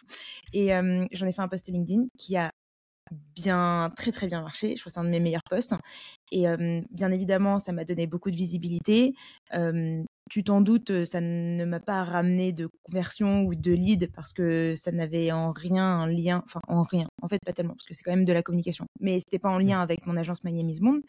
Et j'en ai fait un post LinkedIn qui a bien, très très bien marché. Je crois que c'est un de mes meilleurs postes. Et bien évidemment, ça m'a donné beaucoup de visibilité. tu t'en doutes, ça ne m'a pas ramené de conversion ou de lead parce que ça n'avait en rien un lien, enfin en rien, en fait pas tellement parce que c'est quand même de la communication, mais c'était pas en lien avec mon agence Miami's Monde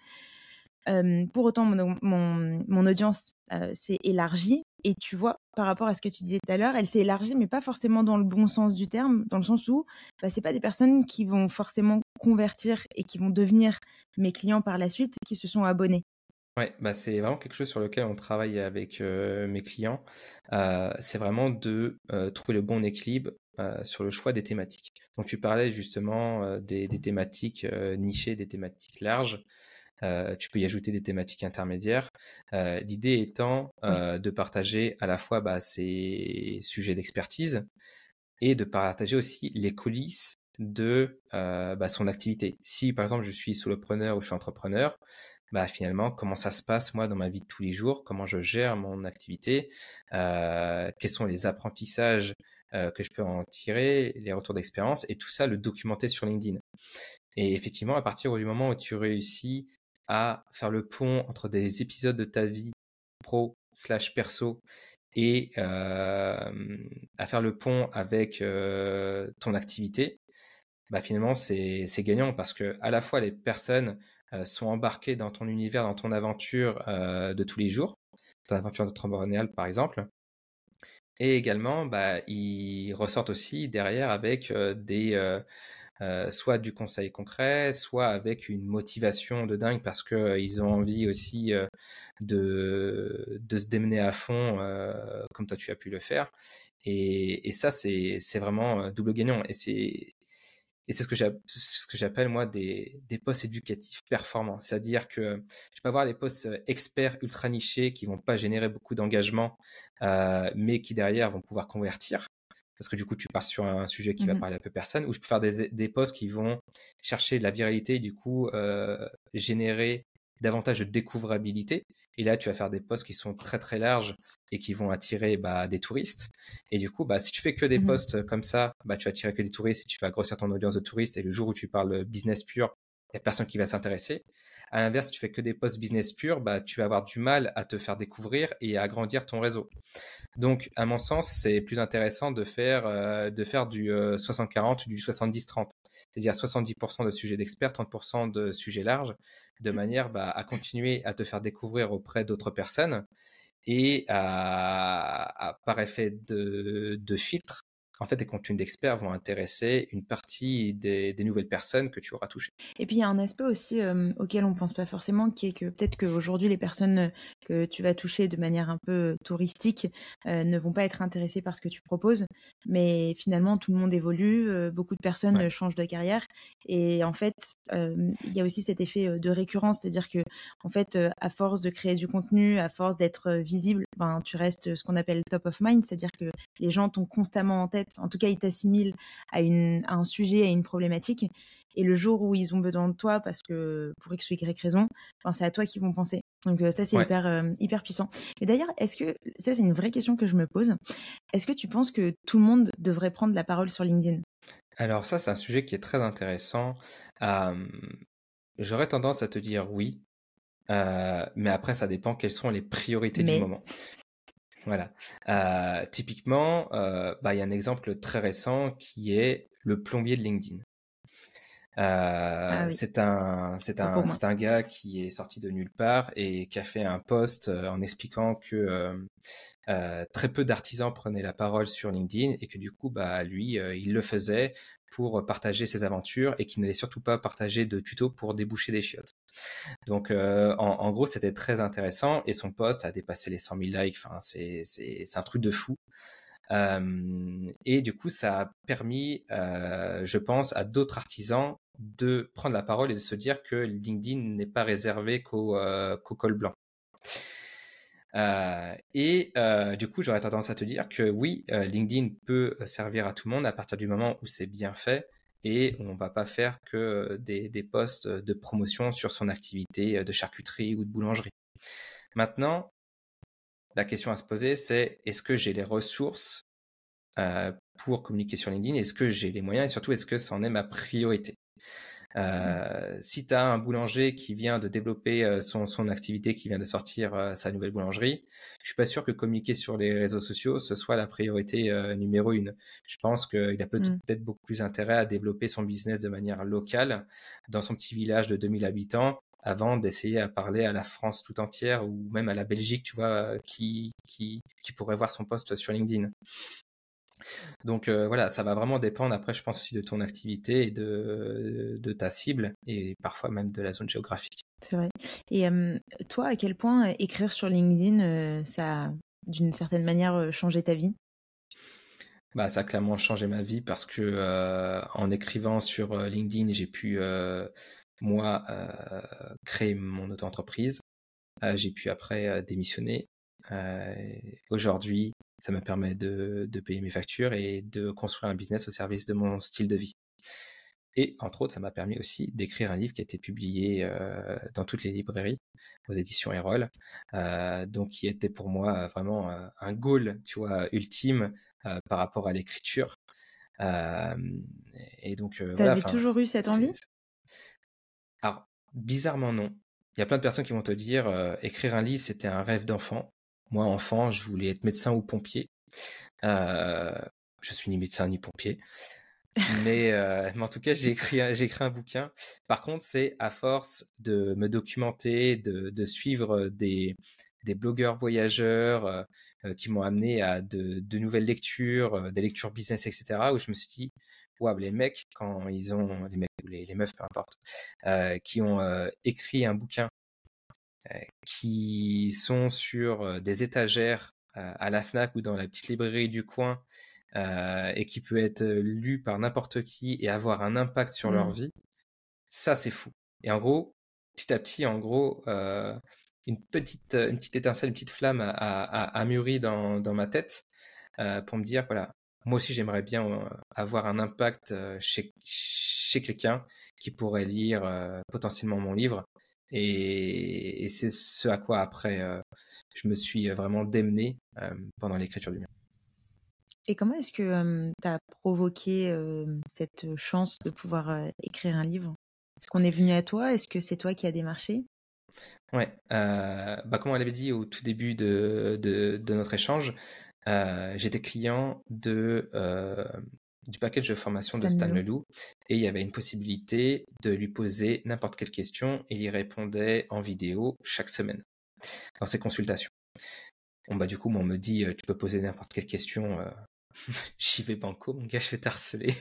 pour autant, mon, audience s'est élargie. Et tu vois, par rapport à ce que tu disais tout à l'heure, elle s'est élargie, mais pas forcément dans le bon sens du terme, dans le sens où bah, ce pas des personnes qui vont forcément convertir et qui vont devenir mes clients par la suite, qui se sont abonnés. Ouais, bah c'est vraiment quelque chose sur lequel on travaille avec mes clients. c'est vraiment de trouver le bon équilibre sur le choix des thématiques. Donc tu parlais justement des, thématiques nichées, des thématiques larges. Euh, tu peux y ajouter des thématiques intermédiaires. Euh, l'idée étant euh, de partager à la fois bah, ces sujets d'expertise et de partager aussi les coulisses de bah, son activité. Si par exemple je suis solopreneur ou je suis entrepreneur, bah, finalement comment ça se passe moi dans ma vie de tous les jours, comment je gère mon activité, quels sont les apprentissages que je peux en tirer, les retours d'expérience et tout ça le documenter sur LinkedIn. Et effectivement, à partir du moment où tu réussis à faire le pont entre des épisodes de ta vie pro slash perso et à faire le pont avec ton activité, bah finalement c'est gagnant parce que à la fois les personnes sont embarquées dans ton univers, dans ton aventure de tous les jours, ton aventure entrepreneuriale par exemple, et également bah, ils ressortent aussi derrière avec des euh, soit du conseil concret, soit avec une motivation de dingue parce qu'ils euh, ont envie aussi euh, de, de se démener à fond comme toi tu as pu le faire. Et, et ça, c'est vraiment double gagnant. Et c'est et c'est ce que j'appelle moi des, des postes éducatifs performants. C'est-à-dire que je peux avoir les postes experts ultra nichés qui vont pas générer beaucoup d'engagement, mais qui derrière vont pouvoir convertir parce que du coup, tu pars sur un sujet qui va mmh parler à peu personne, ou je peux faire des, des posts qui vont chercher de la viralité et du coup euh, générer davantage de découvrabilité. Et là, tu vas faire des posts qui sont très très larges et qui vont attirer bah, des touristes. Et du coup, bah, si tu fais que des mmh posts comme ça, bah, tu vas attirer que des touristes et tu vas grossir ton audience de touristes. Et le jour où tu parles business pur, il n'y a personne qui va s'intéresser. À l'inverse, si tu fais que des posts business purs, bah, tu vas avoir du mal à te faire découvrir et à agrandir ton réseau. Donc, à mon sens, c'est plus intéressant de faire, euh, de faire du 60-40 ou du 70-30. C'est-à-dire 70% de sujets d'experts, 30% de sujets larges, de manière bah, à continuer à te faire découvrir auprès d'autres personnes et à, par effet de, de filtre, en fait, tes contenus d'experts vont intéresser une partie des, nouvelles personnes que tu auras touchées. Et puis, il y a un aspect aussi auquel on ne pense pas forcément, qui est que peut-être qu'aujourd'hui, les personnes que tu vas toucher de manière un peu touristique ne vont pas être intéressées par ce que tu proposes. Mais finalement, tout le monde évolue, beaucoup de personnes changent de carrière. Et en fait, il y a aussi cet effet de récurrence, c'est-à-dire que, en fait, à force de créer du contenu, à force d'être visible, ben, tu restes ce qu'on appelle top of mind, c'est-à-dire que les gens t'ont constamment en tête en tout cas, ils t'assimilent à, un sujet, à une problématique. Et le jour où ils ont besoin de toi, parce que pour X ou Y raison, ben, c'est à toi qu'ils vont penser. Donc euh, ça, c'est hyper, euh, hyper puissant. Mais d'ailleurs, est-ce que, ça c'est une vraie question que je me pose, est-ce que tu penses que tout le monde devrait prendre la parole sur LinkedIn? Alors ça, c'est un sujet qui est très intéressant. J'aurais tendance à te dire oui, euh, mais après, ça dépend quelles sont les priorités du moment. Voilà. Euh, typiquement, euh, bah, il y a un exemple très récent qui est le plombier de LinkedIn. Ah Euh, oui, c'est un, c'est pas pour un, moi. c'est un gars qui est sorti de nulle part et qui a fait un post en expliquant que très peu d'artisans prenaient la parole sur LinkedIn et que du coup, bah, lui, il le faisait pour partager ses aventures et qu'il n'allait surtout pas partager de tutos pour déboucher des chiottes. Donc, euh, en, gros, c'était très intéressant et son post a dépassé les 100 000 likes. Enfin, c'est, un truc de fou. Euh, et du coup, ça a permis, euh, je pense, à d'autres artisans de prendre la parole et de se dire que LinkedIn n'est pas réservé qu'aux qu'aux cols blancs. Euh, et euh, du coup, j'aurais tendance à te dire que oui, euh, LinkedIn peut servir à tout le monde à partir du moment où c'est bien fait et on va pas faire que des, des posts de promotion sur son activité de charcuterie ou de boulangerie. Maintenant, la question à se poser, c'est est-ce que j'ai les ressources pour communiquer sur LinkedIn? Est-ce que j'ai les moyens? Et surtout est-ce que ça en est ma priorité? Euh, si tu as un boulanger qui vient de développer euh, son, son activité, qui vient de sortir euh, sa nouvelle boulangerie, je suis pas sûr que communiquer sur les réseaux sociaux ce soit la priorité euh, numéro une. Je pense qu'il a peut- Mm. peut-être beaucoup plus intérêt à développer son business de manière locale dans son petit village de 2000 habitants avant d'essayer à parler à la France tout entière ou même à la Belgique, tu vois, qui, qui, qui pourrait voir son post sur LinkedIn. Donc euh, voilà, ça va vraiment dépendre après, je pense aussi de ton activité et de, de ta cible et parfois même de la zone géographique. C'est vrai. Et euh, toi, à quel point euh, écrire sur LinkedIn, euh, ça a d'une certaine manière changé ta vie? Bah, ça a clairement changé ma vie parce que en écrivant sur LinkedIn, j'ai pu moi créer mon auto-entreprise. J'ai pu après démissionner. Aujourd'hui, ça me permet de, de payer mes factures et de construire un business au service de mon style de vie. Et entre autres, ça m'a permis aussi d'écrire un livre qui a été publié euh, dans toutes les librairies aux éditions Erol, euh, donc qui était pour moi vraiment euh, un goal, tu vois, ultime par rapport à l'écriture. Et donc voilà. Toujours eu cette envie? Alors, bizarrement non. Il y a plein de personnes qui vont te dire écrire un livre, c'était un rêve d'enfant. Moi, enfant, je voulais être médecin ou pompier. Euh, je suis ni médecin ni pompier. Mais, euh, en tout cas, j'ai écrit, un- bouquin. Par contre, c'est à force de me documenter, de, suivre des, blogueurs voyageurs euh, euh, qui m'ont amené à de, nouvelles lectures, des lectures business, etc., où je me suis dit, waouh, les mecs, quand ils ont, les mecs les, meufs, peu importe, qui ont écrit un bouquin, qui sont sur euh, des étagères euh, à la FNAC ou dans la petite librairie du coin, euh, et qui peut être lu par n'importe qui et avoir un impact sur leur Mm. vie, ça c'est fou. Et en gros, petit à petit, en gros, euh, une petite, une petite étincelle, une petite flamme a, a- a- a mûri dans, dans ma tête euh, pour me dire, voilà, moi aussi j'aimerais bien avoir un impact chez, chez quelqu'un qui pourrait lire euh, potentiellement mon livre. Et, et c'est ce à quoi après euh, je me suis vraiment démené euh, pendant l'écriture du mien. Et comment est-ce que tu as provoqué euh, cette chance de pouvoir euh, écrire un livre? Est-ce qu'on est venu à toi? Est-ce que c'est toi qui as démarché? Ouais, euh, bah comme on l'avait dit au tout début de, de, de notre échange, euh, j'étais client de, euh, du package de formation de Stan Leloup. Et il y avait une possibilité de lui poser n'importe quelle question et il y répondait en vidéo chaque semaine dans ses consultations. Bon bah du coup, on me dit, euh, tu peux poser n'importe quelle question, euh, j'y vais banco, mon gars, je vais t'harceler.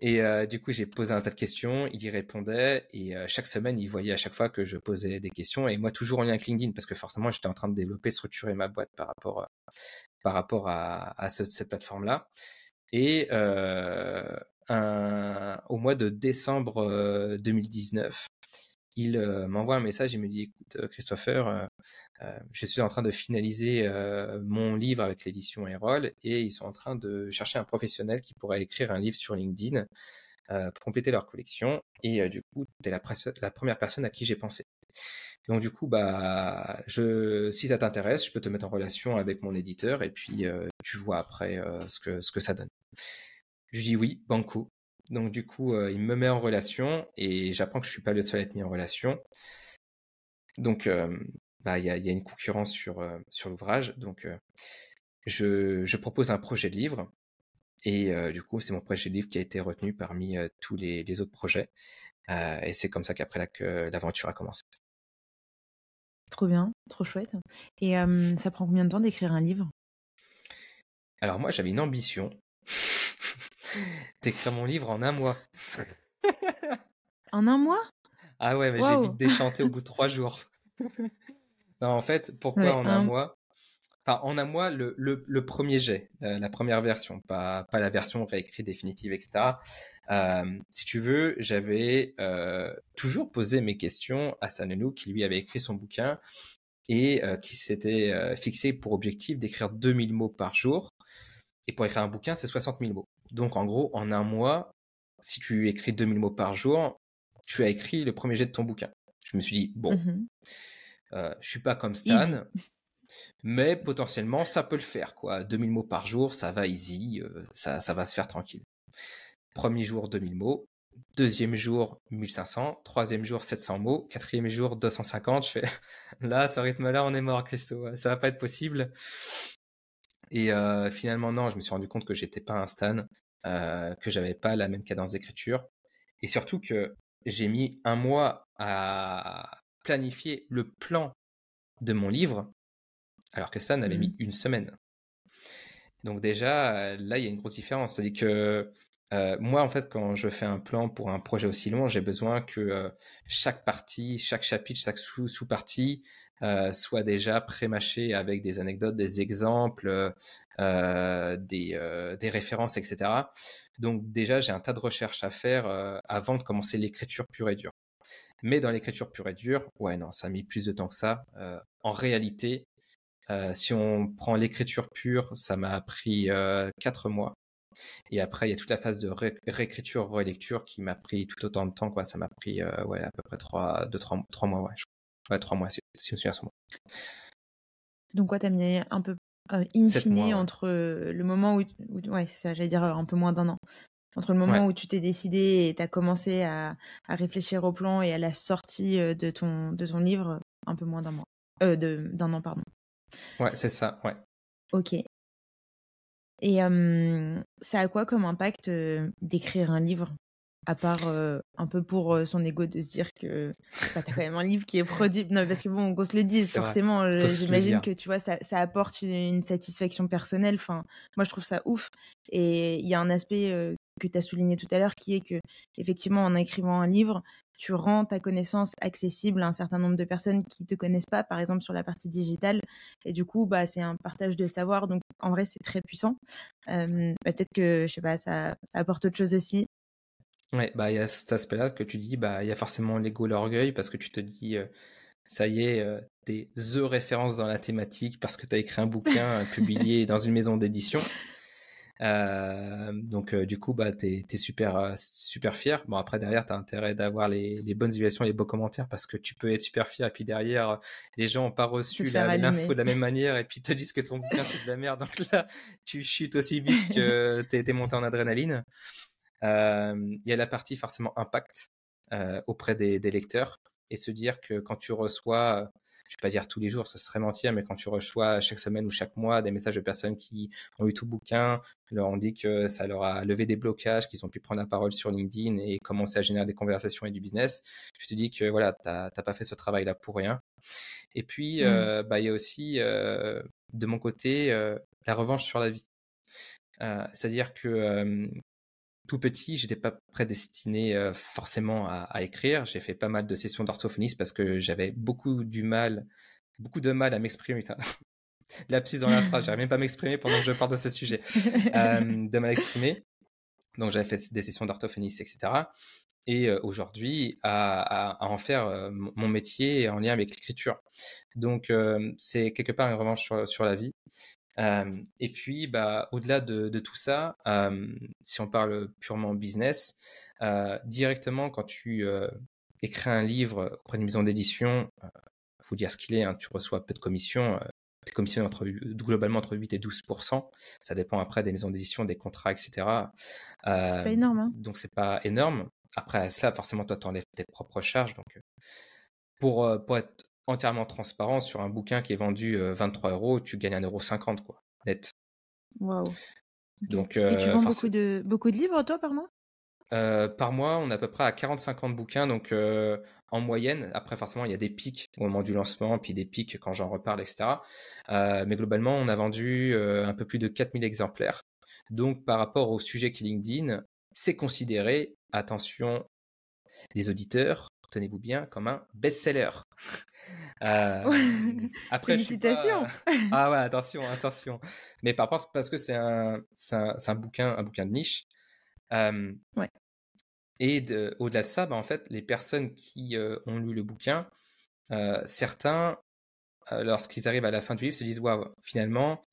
Et euh, du coup, j'ai posé un tas de questions, il y répondait, et euh, chaque semaine, il voyait à chaque fois que je posais des questions, et moi, toujours en lien avec LinkedIn, parce que forcément, j'étais en train de développer, structurer ma boîte par rapport, euh, par rapport à, à ce- cette plateforme-là. Et euh, au mois de décembre euh, 2019, il euh, m'envoie un message, il me dit, écoute, euh, Christopher, euh, euh, je suis en train de finaliser euh, mon livre avec l'édition Erol et ils sont en train de chercher un professionnel qui pourrait écrire un livre sur LinkedIn euh, pour compléter leur collection. Et euh, du coup, tu es la, première personne à qui j'ai pensé. Donc du coup, bah, je, si ça t'intéresse, je peux te mettre en relation avec mon éditeur et puis euh, tu vois après euh, ce que ça donne. Je lui dis oui, banco. Donc du coup, euh, il me met en relation et j'apprends que je suis pas le seul à être mis en relation. Donc, euh, bah, il y, a, y a une concurrence sur, sur l'ouvrage. Donc, je, je, propose un projet de livre. Et du coup, c'est mon projet de livre qui a été retenu parmi tous les, les, autres projets. et c'est comme ça qu'après que l'aventure a commencé. Trop bien, trop chouette. Et ça prend combien de temps d'écrire un livre? Alors moi, j'avais une ambition d'écrire mon livre en un mois. en un mois? Ah ouais, mais j'ai vite déchanté au bout de trois jours. non, en fait, pourquoi en un, mois? Enfin, en un mois, le, le, premier jet, euh, la première version, pas, pas la version réécrite définitive, etc. Euh, si tu veux, j'avais euh, toujours posé mes questions à Sanenu, qui lui avait écrit son bouquin et qui s'était fixé pour objectif d'écrire 2000 mots par jour. Et pour écrire un bouquin, c'est 60 000 mots. Donc, en gros, en un mois, si tu écris 2000 mots par jour, tu as écrit le premier jet de ton bouquin. Je me suis dit, bon, mmh euh, je suis pas comme Stan, mais potentiellement, ça peut le faire. quoi. 2000 mots par jour, ça va easy, euh, ça, ça va se faire tranquille. Premier jour, 2000 mots. Deuxième jour, 1500. Troisième jour, 700 mots. Quatrième jour, 250. Je fais, là, ce rythme-là, on est mort, Christo. Ça va pas être possible. Et euh, finalement, non, je me suis rendu compte que j'étais pas un Stan, euh, que j'avais pas la même cadence d'écriture. Et surtout que j'ai mis un mois à planifier le plan de mon livre, alors que Stan avait mis mmh. une semaine. Donc déjà, là, il y a une grosse différence. C'est-à-dire que euh, moi, en fait, quand je fais un plan pour un projet aussi long, j'ai besoin que euh, chaque partie, chaque chapitre, chaque sous-partie euh, soit déjà pré-mâché avec des anecdotes, des exemples, des, des, références, etc. Donc déjà, j'ai un tas de recherches à faire avant de commencer l'écriture pure et dure. Mais dans l'écriture pure et dure, ouais, non, ça a mis plus de temps que ça. en réalité, si on prend l'écriture pure, ça m'a pris quatre mois. Et après, il y a toute la phase de réécriture, relecture qui m'a pris tout autant de temps. Quoi. Ça m'a pris à peu près 3, 2, 3, 3 mois. Ouais, ouais 3 mois, si, si je me souviens Donc, quoi, tu as mis un peu euh, in entre le moment où. ouais, c'est ça, j'allais dire un peu moins d'un an. Entre le moment où tu t'es décidé et tu as commencé à, à, réfléchir au plan et à la sortie de ton, de ton livre, un peu moins d'un mois. Euh, d'un an, pardon. Ouais, c'est ça, ouais. Ok. Et ça a quoi comme impact d'écrire un livre? À part un peu pour son ego de se dire que bah, t'as quand même un livre qui est produit. Non, parce que bon, qu'on se le dise, forcément, j'imagine que tu vois, ça, ça apporte une, satisfaction personnelle. Enfin, moi, je trouve ça ouf. Et il y a un aspect que tu as souligné tout à l'heure qui est que, effectivement, en écrivant un livre, tu rends ta connaissance accessible à un certain nombre de personnes qui ne te connaissent pas, par exemple sur la partie digitale. Et du coup, bah, c'est un partage de savoir. Donc, en vrai, c'est très puissant. Bah, peut-être que, je sais pas, ça, ça apporte autre chose aussi. Ouais, bah il y a cet aspect-là que tu dis, bah il y a forcément l'ego, l'orgueil, parce que tu te dis, ça y est, euh, t'es the référence dans la thématique parce que tu as écrit un bouquin euh, publié dans une maison d'édition. Euh, donc du coup, bah t'es es super super fier. Bon après derrière, t'as intérêt d'avoir les, les, bonnes évaluations, les beaux commentaires parce que tu peux être super fier et puis derrière, les gens n'ont pas reçu l'info de la même manière et puis te disent que ton bouquin c'est de la merde. Donc là, tu chutes aussi vite que t'es monté en adrénaline. Il y a la partie forcément impact auprès des, lecteurs et se dire que quand tu reçois, je vais pas dire tous les jours, ce serait mentir, mais quand tu reçois chaque semaine ou chaque mois des messages de personnes qui ont eu tout bouquin, leur ont dit que ça leur a levé des blocages, qu'ils ont pu prendre la parole sur LinkedIn et commencer à générer des conversations et du business, tu te dis que voilà, tu n'as pas fait ce travail-là pour rien. Et puis, mmh. bah, il y a aussi, de mon côté, la revanche sur la vie. C'est-à-dire que tout petit, j'étais pas prédestiné forcément à, écrire. J'ai fait pas mal de sessions d'orthophonisme parce que j'avais beaucoup du mal, beaucoup de mal à m'exprimer. Lapsus dans la phrase, j'arrive même pas à m'exprimer pendant que je parle de ce sujet. de mal exprimer. Donc j'avais fait des sessions d'orthophonisme, etc. Et aujourd'hui, à, en faire mon métier en lien avec l'écriture. Donc c'est quelque part une revanche sur la vie et puis, bah, au-delà de, tout ça, si on parle purement business, directement quand tu écris un livre auprès d'une maison d'édition, il faut dire ce qu'il est, hein, tu reçois peu de commissions. tu es commissionné entre, globalement entre 8 et 12% Ça dépend après des maisons d'édition, des contrats, etc. c'est pas énorme. Hein. Donc, c'est pas énorme. Après cela, forcément, toi, tu enlèves tes propres charges. Donc, pour, pour être entièrement transparent, sur un bouquin qui est vendu 23 euros, tu gagnes 1,50€ quoi, net. Waouh. Donc, Et tu euh, vends beaucoup de, beaucoup de livres, toi, par mois? Euh, par mois, on est à peu près à 40-50 bouquins, donc euh, en moyenne. Après, forcément, il y a des pics au moment du lancement, puis des pics quand j'en reparle, etc. Euh, mais globalement, on a vendu euh, un peu plus de 4000 exemplaires. Donc, par rapport au sujet qui est LinkedIn, c'est considéré, attention, les auditeurs, tenez-vous bien, comme un best-seller. Euh, après, pas- Félicitations. Ah ouais, attention, attention. Mais par rapport, parce que c'est un, un, un bouquin, un bouquin de niche. Euh, Ouais. Et de- au-delà de ça, bah, en fait, les personnes qui euh, ont lu le bouquin, euh, certains, lorsqu'ils arrivent à la fin du livre, se disent waouh, finalement,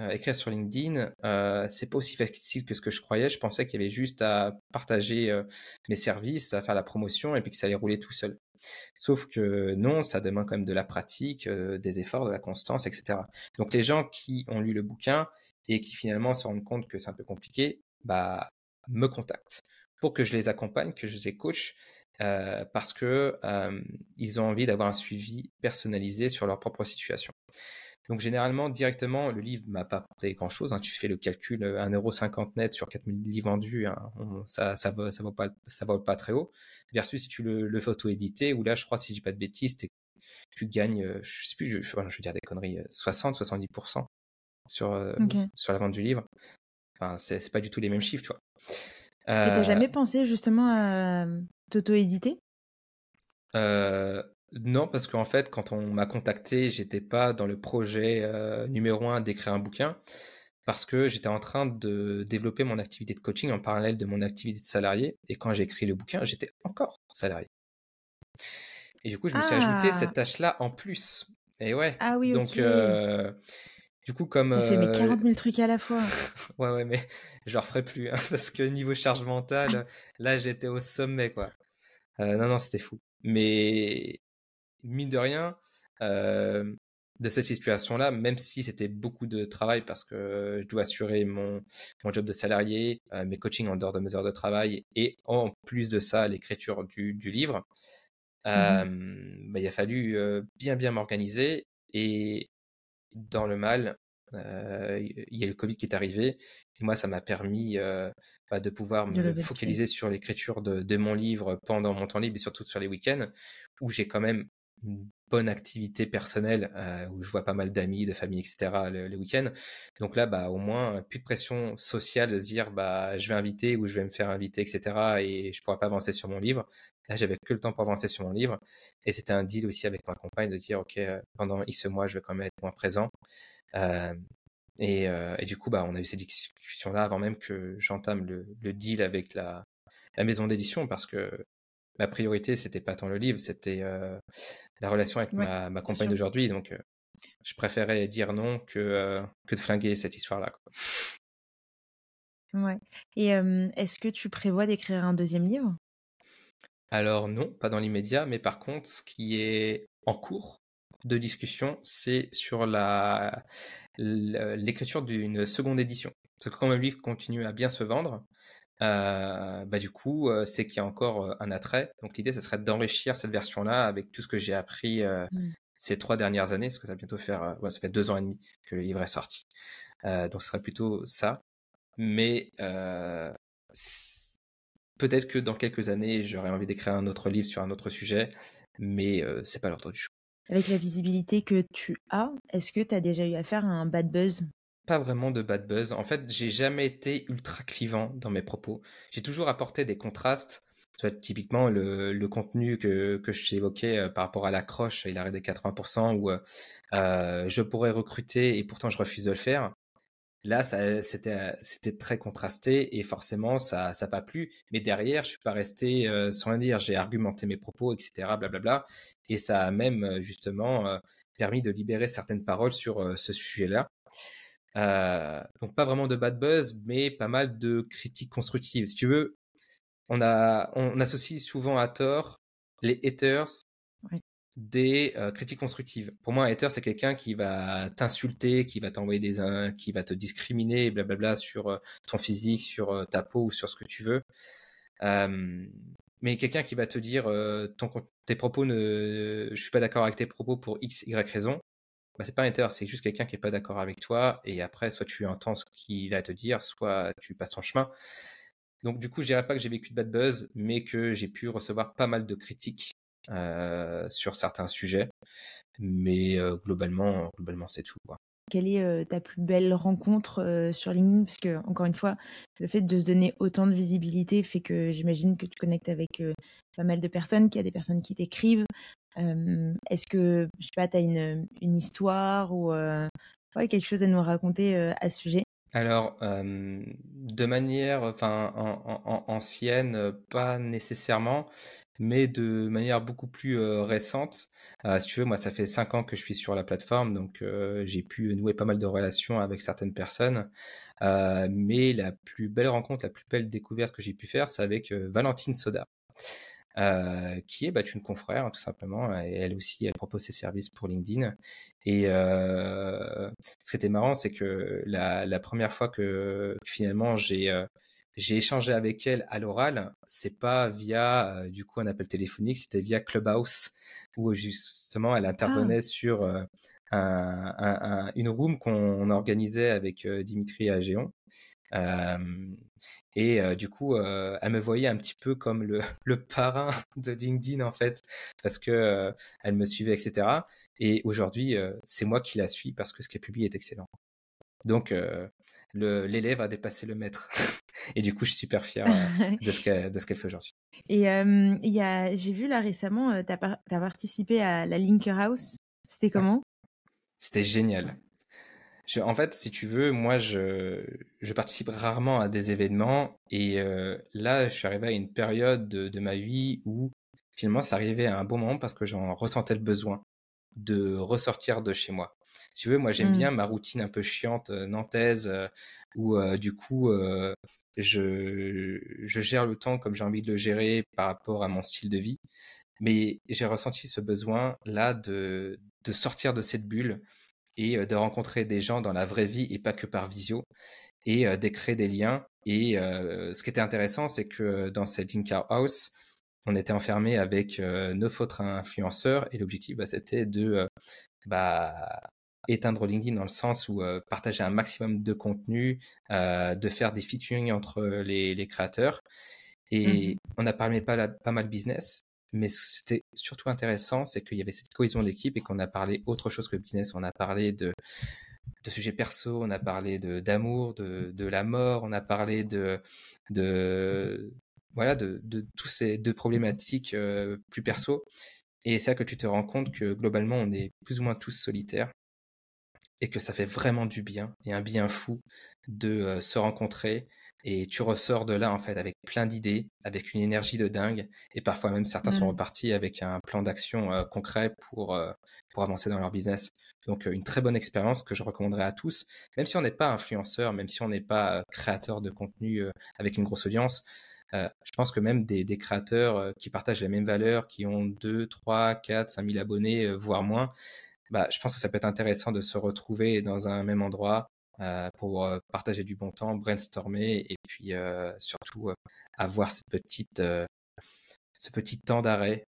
euh, écrire sur LinkedIn, euh, c'est pas aussi facile que ce que je croyais. Je pensais qu'il y avait juste à partager euh, mes services, à faire la promotion et puis que ça allait rouler tout seul. Sauf que non, ça demande quand même de la pratique, euh, des efforts, de la constance, etc. Donc les gens qui ont lu le bouquin et qui finalement se rendent compte que c'est un peu compliqué, bah me contactent pour que je les accompagne, que je les coach, parce que ils ont envie d'avoir un suivi personnalisé sur leur propre situation. Donc généralement, directement, le livre m'a pas apporté grand-chose. hein. Tu fais le calcul, euh, 1,50€ net sur 4000 livres vendus, hein, on- ça ça vaut, ça vaut pas ça vaut pas très haut. Versus si tu le, le fais auto-éditer, où là, je crois, si je dis pas de bêtises, tu gagnes, euh, je sais plus, je, je, veux dire des conneries, euh, 60-70% sur, euh, Ok. sur la vente du livre. Enfin, c'est pas du tout les mêmes chiffres, tu vois. Et t'as Euh, jamais pensé justement à t'auto-éditer? Euh, non, parce qu'en fait, quand on m'a contacté, j'étais pas dans le projet euh, numéro un d'écrire un bouquin, parce que j'étais en train de développer mon activité de coaching en parallèle de mon activité de salarié. Et quand j'ai écrit le bouquin, j'étais encore salarié. Et du coup, je me suis ajouté Ah. cette tâche-là en plus. Et ouais. Ah oui, Donc, euh, du coup, comme T'as fait mes euh, 40 000 trucs à la fois. Ouais, ouais, mais je le referai plus, hein, parce que niveau charge mentale, là, j'étais au sommet, quoi. Euh, non, non, c'était fou. Mais mine de rien, euh, de cette situation-là, même si c'était beaucoup de travail, parce que je dois assurer mon, mon job de salarié, euh, mes coachings en dehors de mes heures de travail, et en plus de ça, l'écriture du, du livre, euh, bah, il a fallu euh, bien, bien m'organiser. Et dans le mal, il y a le Covid qui est arrivé. Et moi, ça m'a permis bah, de pouvoir me focaliser sur l'écriture de, de mon livre pendant mon temps libre et surtout sur les week-ends, où j'ai quand même bonne activité personnelle, euh, où je vois pas mal d'amis, de famille, etc. le, week-end. Donc là, bah, au moins, plus de pression sociale de se dire, bah, je vais inviter ou je vais me faire inviter, etc. Et je pourrais pas avancer sur mon livre. Là, j'avais que le temps pour avancer sur mon livre. Et c'était un deal aussi avec ma compagne de dire, OK, euh, pendant X mois, je vais quand même être moins présent. Euh, et, du coup, bah, on a eu ces discussions-là avant même que j'entame le, le deal avec la, la maison d'édition parce que ma priorité, c'était pas tant le livre, c'était euh, la relation avec Ouais, ma, ma compagne d'aujourd'hui. Donc, euh, je préférais dire non que, euh, que de flinguer cette histoire-là. Ouais. Et est-ce que tu prévois d'écrire un deuxième livre? Alors non, pas dans l'immédiat, mais par contre, ce qui est en cours de discussion, c'est sur la l'écriture d'une seconde édition. Parce que quand le livre continue à bien se vendre, euh, bah du coup, euh, c'est qu'il y a encore euh, un attrait. Donc l'idée, ce serait d'enrichir cette version-là avec tout ce que j'ai appris euh, Mm. ces trois dernières années, parce que ça va bientôt faire, ouais, ça fait deux ans et demi que le livre est sorti. Donc ce serait plutôt ça. Mais peut-être que dans quelques années, j'aurais envie d'écrire un autre livre sur un autre sujet, mais c'est pas l'ordre du jour. Avec la visibilité que tu as, est-ce que tu as déjà eu affaire à un bad buzz? Pas vraiment de bad buzz. En fait, j'ai jamais été ultra clivant dans mes propos. J'ai toujours apporté des contrastes. Tu vois, typiquement, le, contenu que, que je t'ai évoqué euh, par rapport à l'accroche, il arrête des 80%, où euh, euh, je pourrais recruter et pourtant je refuse de le faire. Là, ça, c'était, très contrasté et forcément, ça n'a pas plu. Mais derrière, je suis pas resté sans rien dire. J'ai argumenté mes propos, etc. Blablabla. Et ça a même justement permis de libérer certaines paroles sur ce sujet-là. Euh, donc pas vraiment de bad buzz, mais pas mal de critiques constructives. Si tu veux, on, a, on associe souvent à tort les haters des euh, critiques constructives. Pour moi, un hater, c'est quelqu'un qui va t'insulter, qui va t'envoyer des in- qui va te discriminer, blablabla, sur euh, ton physique, sur ta peau ou sur ce que tu veux. Mais quelqu'un qui va te dire ton, tes propos ne, je suis pas d'accord avec tes propos pour x y raison, bah, c'est pas un hater, c'est juste quelqu'un qui est pas d'accord avec toi. Et après, soit tu entends ce qu'il a à te dire, soit tu passes ton chemin. Donc du coup, je dirais pas que j'ai vécu de bad buzz, mais que j'ai pu recevoir pas mal de critiques euh, sur certains sujets. Mais euh, globalement, globalement, c'est tout. Quelle est euh, ta plus belle rencontre sur LinkedIn? Parce que, encore une fois, le fait de se donner autant de visibilité fait que j'imagine que tu connectes avec pas mal de personnes, qu'il y a des personnes qui t'écrivent. Est-ce que, je sais pas, tu as une, histoire ou quelque chose à nous raconter à ce sujet? Alors, de manière, enfin, en, ancienne, pas nécessairement, mais de manière beaucoup plus récente. si tu veux, moi, ça fait cinq ans que je suis sur la plateforme, donc j'ai pu nouer pas mal de relations avec certaines personnes. mais la plus belle rencontre, la plus belle découverte que j'ai pu faire, c'est avec Valentine Soda. Euh, qui est bah, une confrère, tout simplement. Et elle aussi, elle propose ses services pour LinkedIn. Et euh, ce qui était marrant, c'est que la, la, première fois que finalement j'ai euh, j'ai échangé avec elle à l'oral, c'est pas via euh, du coup un appel téléphonique, c'était via Clubhouse où justement elle intervenait ah. sur un, un, une room qu'on organisait avec Dimitri Agéon et du coup, elle me voyait un petit peu comme le, le, parrain de LinkedIn en fait, parce que elle me suivait, etc. Et aujourd'hui, c'est moi qui la suis parce que ce qu'elle publie est excellent. Donc, l'élève a dépassé le maître. Et du coup, je suis super fier de ce qu'elle fait aujourd'hui. Et j'ai vu là récemment, tu as, participé à la Linker House. C'était comment? C'était génial en fait, si tu veux, moi, je, je participe rarement à des événements et euh, là, je suis arrivé à une période de, ma vie où finalement, ça arrivait à un bon moment parce que j'en ressentais le besoin de ressortir de chez moi. Si tu veux, moi, j'aime mmh. bien ma routine un peu chiante euh, nantaise euh, où du coup, je, je gère le temps comme j'ai envie de le gérer par rapport à mon style de vie. Mais j'ai ressenti ce besoin là de, de sortir de cette bulle et de rencontrer des gens dans la vraie vie et pas que par visio et de créer des liens. Et ce qui était intéressant, c'est que dans cette Linkar House, on était enfermé avec neuf autres influenceurs et l'objectif, bah, c'était de bah, éteindre LinkedIn dans le sens où partager un maximum de contenu, de faire des featuring entre les, créateurs. Et mmh on a parlé pas, pas mal business, mais c'était surtout intéressant, c'est qu'il y avait cette cohésion d'équipe et qu'on a parlé autre chose que business. On a parlé de, de sujets perso, on a parlé d'amour, de, la mort, on a parlé de, de voilà, de, toutes ces deux problématiques euh, plus perso. Et c'est là que tu te rends compte que globalement, on est plus ou moins tous solitaires et que ça fait vraiment du bien et un bien fou de euh, se rencontrer et tu ressors de là en fait avec plein d'idées, avec une énergie de dingue et parfois même certains sont mmh. repartis avec un plan d'action euh, concret pour euh, pour avancer dans leur business. Donc une très bonne expérience que je recommanderais à tous, même si on n'est pas influenceur, même si on n'est pas créateur de contenu avec une grosse audience. je pense que même des, des créateurs qui partagent les mêmes valeurs, qui ont 2, 3, 4, 5 000 abonnés, voire moins, bah, je pense que ça peut être intéressant de se retrouver dans un même endroit pour euh, partager du bon temps, brainstormer et puis euh, surtout avoir ce petit temps d'arrêt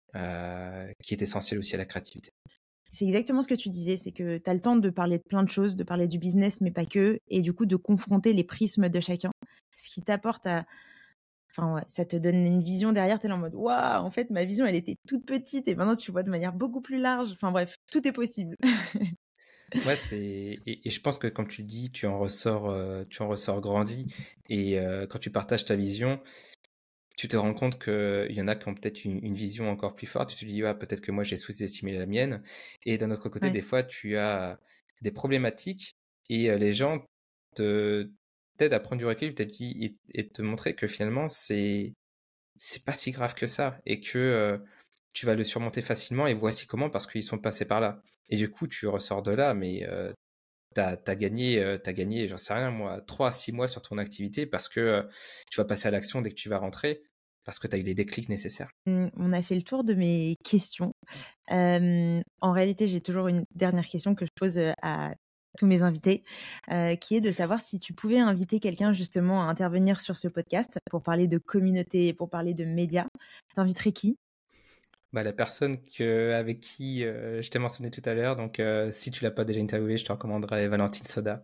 qui est essentiel aussi à la créativité. C'est exactement ce que tu disais, c'est que tu as le temps de parler de plein de choses, de parler du business, mais pas que, et du coup de confronter les prismes de chacun, ce qui t'apporte à, Enfin, ça te donne une vision derrière, tu es en mode waouh, en fait, ma vision, elle était toute petite et maintenant tu vois de manière beaucoup plus large. Enfin, bref, tout est possible. ouais, c'est et, je pense que comme tu dis, tu en ressors, euh, tu en ressors grandi et euh, quand tu partages ta vision, tu te rends compte qu'il y en a qui ont peut-être une, vision encore plus forte. Tu te dis, ouais, peut-être que moi j'ai sous-estimé la mienne. Et d'un autre côté, des fois, tu as des problématiques et euh, les gens te, t'aide à prendre du recul et, et te montrer que finalement c'est c'est pas si grave que ça et que tu vas le surmonter facilement et voici comment parce qu'ils sont passés par là et du coup tu ressors de là mais t'as as gagné as gagné j'en sais rien moi 3 à 6 mois sur ton activité parce que tu vas passer à l'action dès que tu vas rentrer parce que tu as eu les déclics nécessaires. Mmh, on a fait le tour de mes questions. en réalité, j'ai toujours une dernière question que je pose à tous mes invités, qui est de savoir si tu pouvais inviter quelqu'un justement à intervenir sur ce podcast pour parler de communauté, pour parler de médias. T'inviterais qui? Bah, la personne que, avec qui je t'ai mentionné tout à l'heure, donc si tu l'as pas déjà interviewé, je te recommanderais Valentine Soda.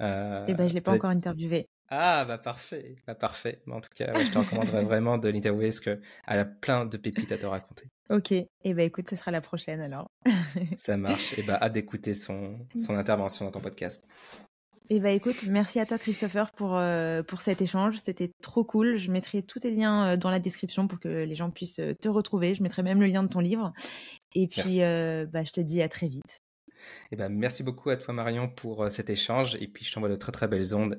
Euh, eh ben, je l'ai pas encore interviewé. Ah, bah parfait, bah parfait. en tout cas, je te recommanderais vraiment de l'interviewer parce qu'elle a plein de pépites à te raconter. Ok, et eh ben écoute, ce sera la prochaine alors. Ça marche, et eh bah hâte d'écouter son, son intervention dans ton podcast. Et bah écoute, merci à toi Christopher pour, euh, pour cet échange, c'était trop cool. Je mettrai tous tes liens euh, dans la description pour que les gens puissent euh, te retrouver. Je mettrai même le lien de ton livre. Et puis, bah, je te dis à très vite. Eh ben, merci beaucoup à toi Marion pour cet échange et puis je t'envoie de très très belles ondes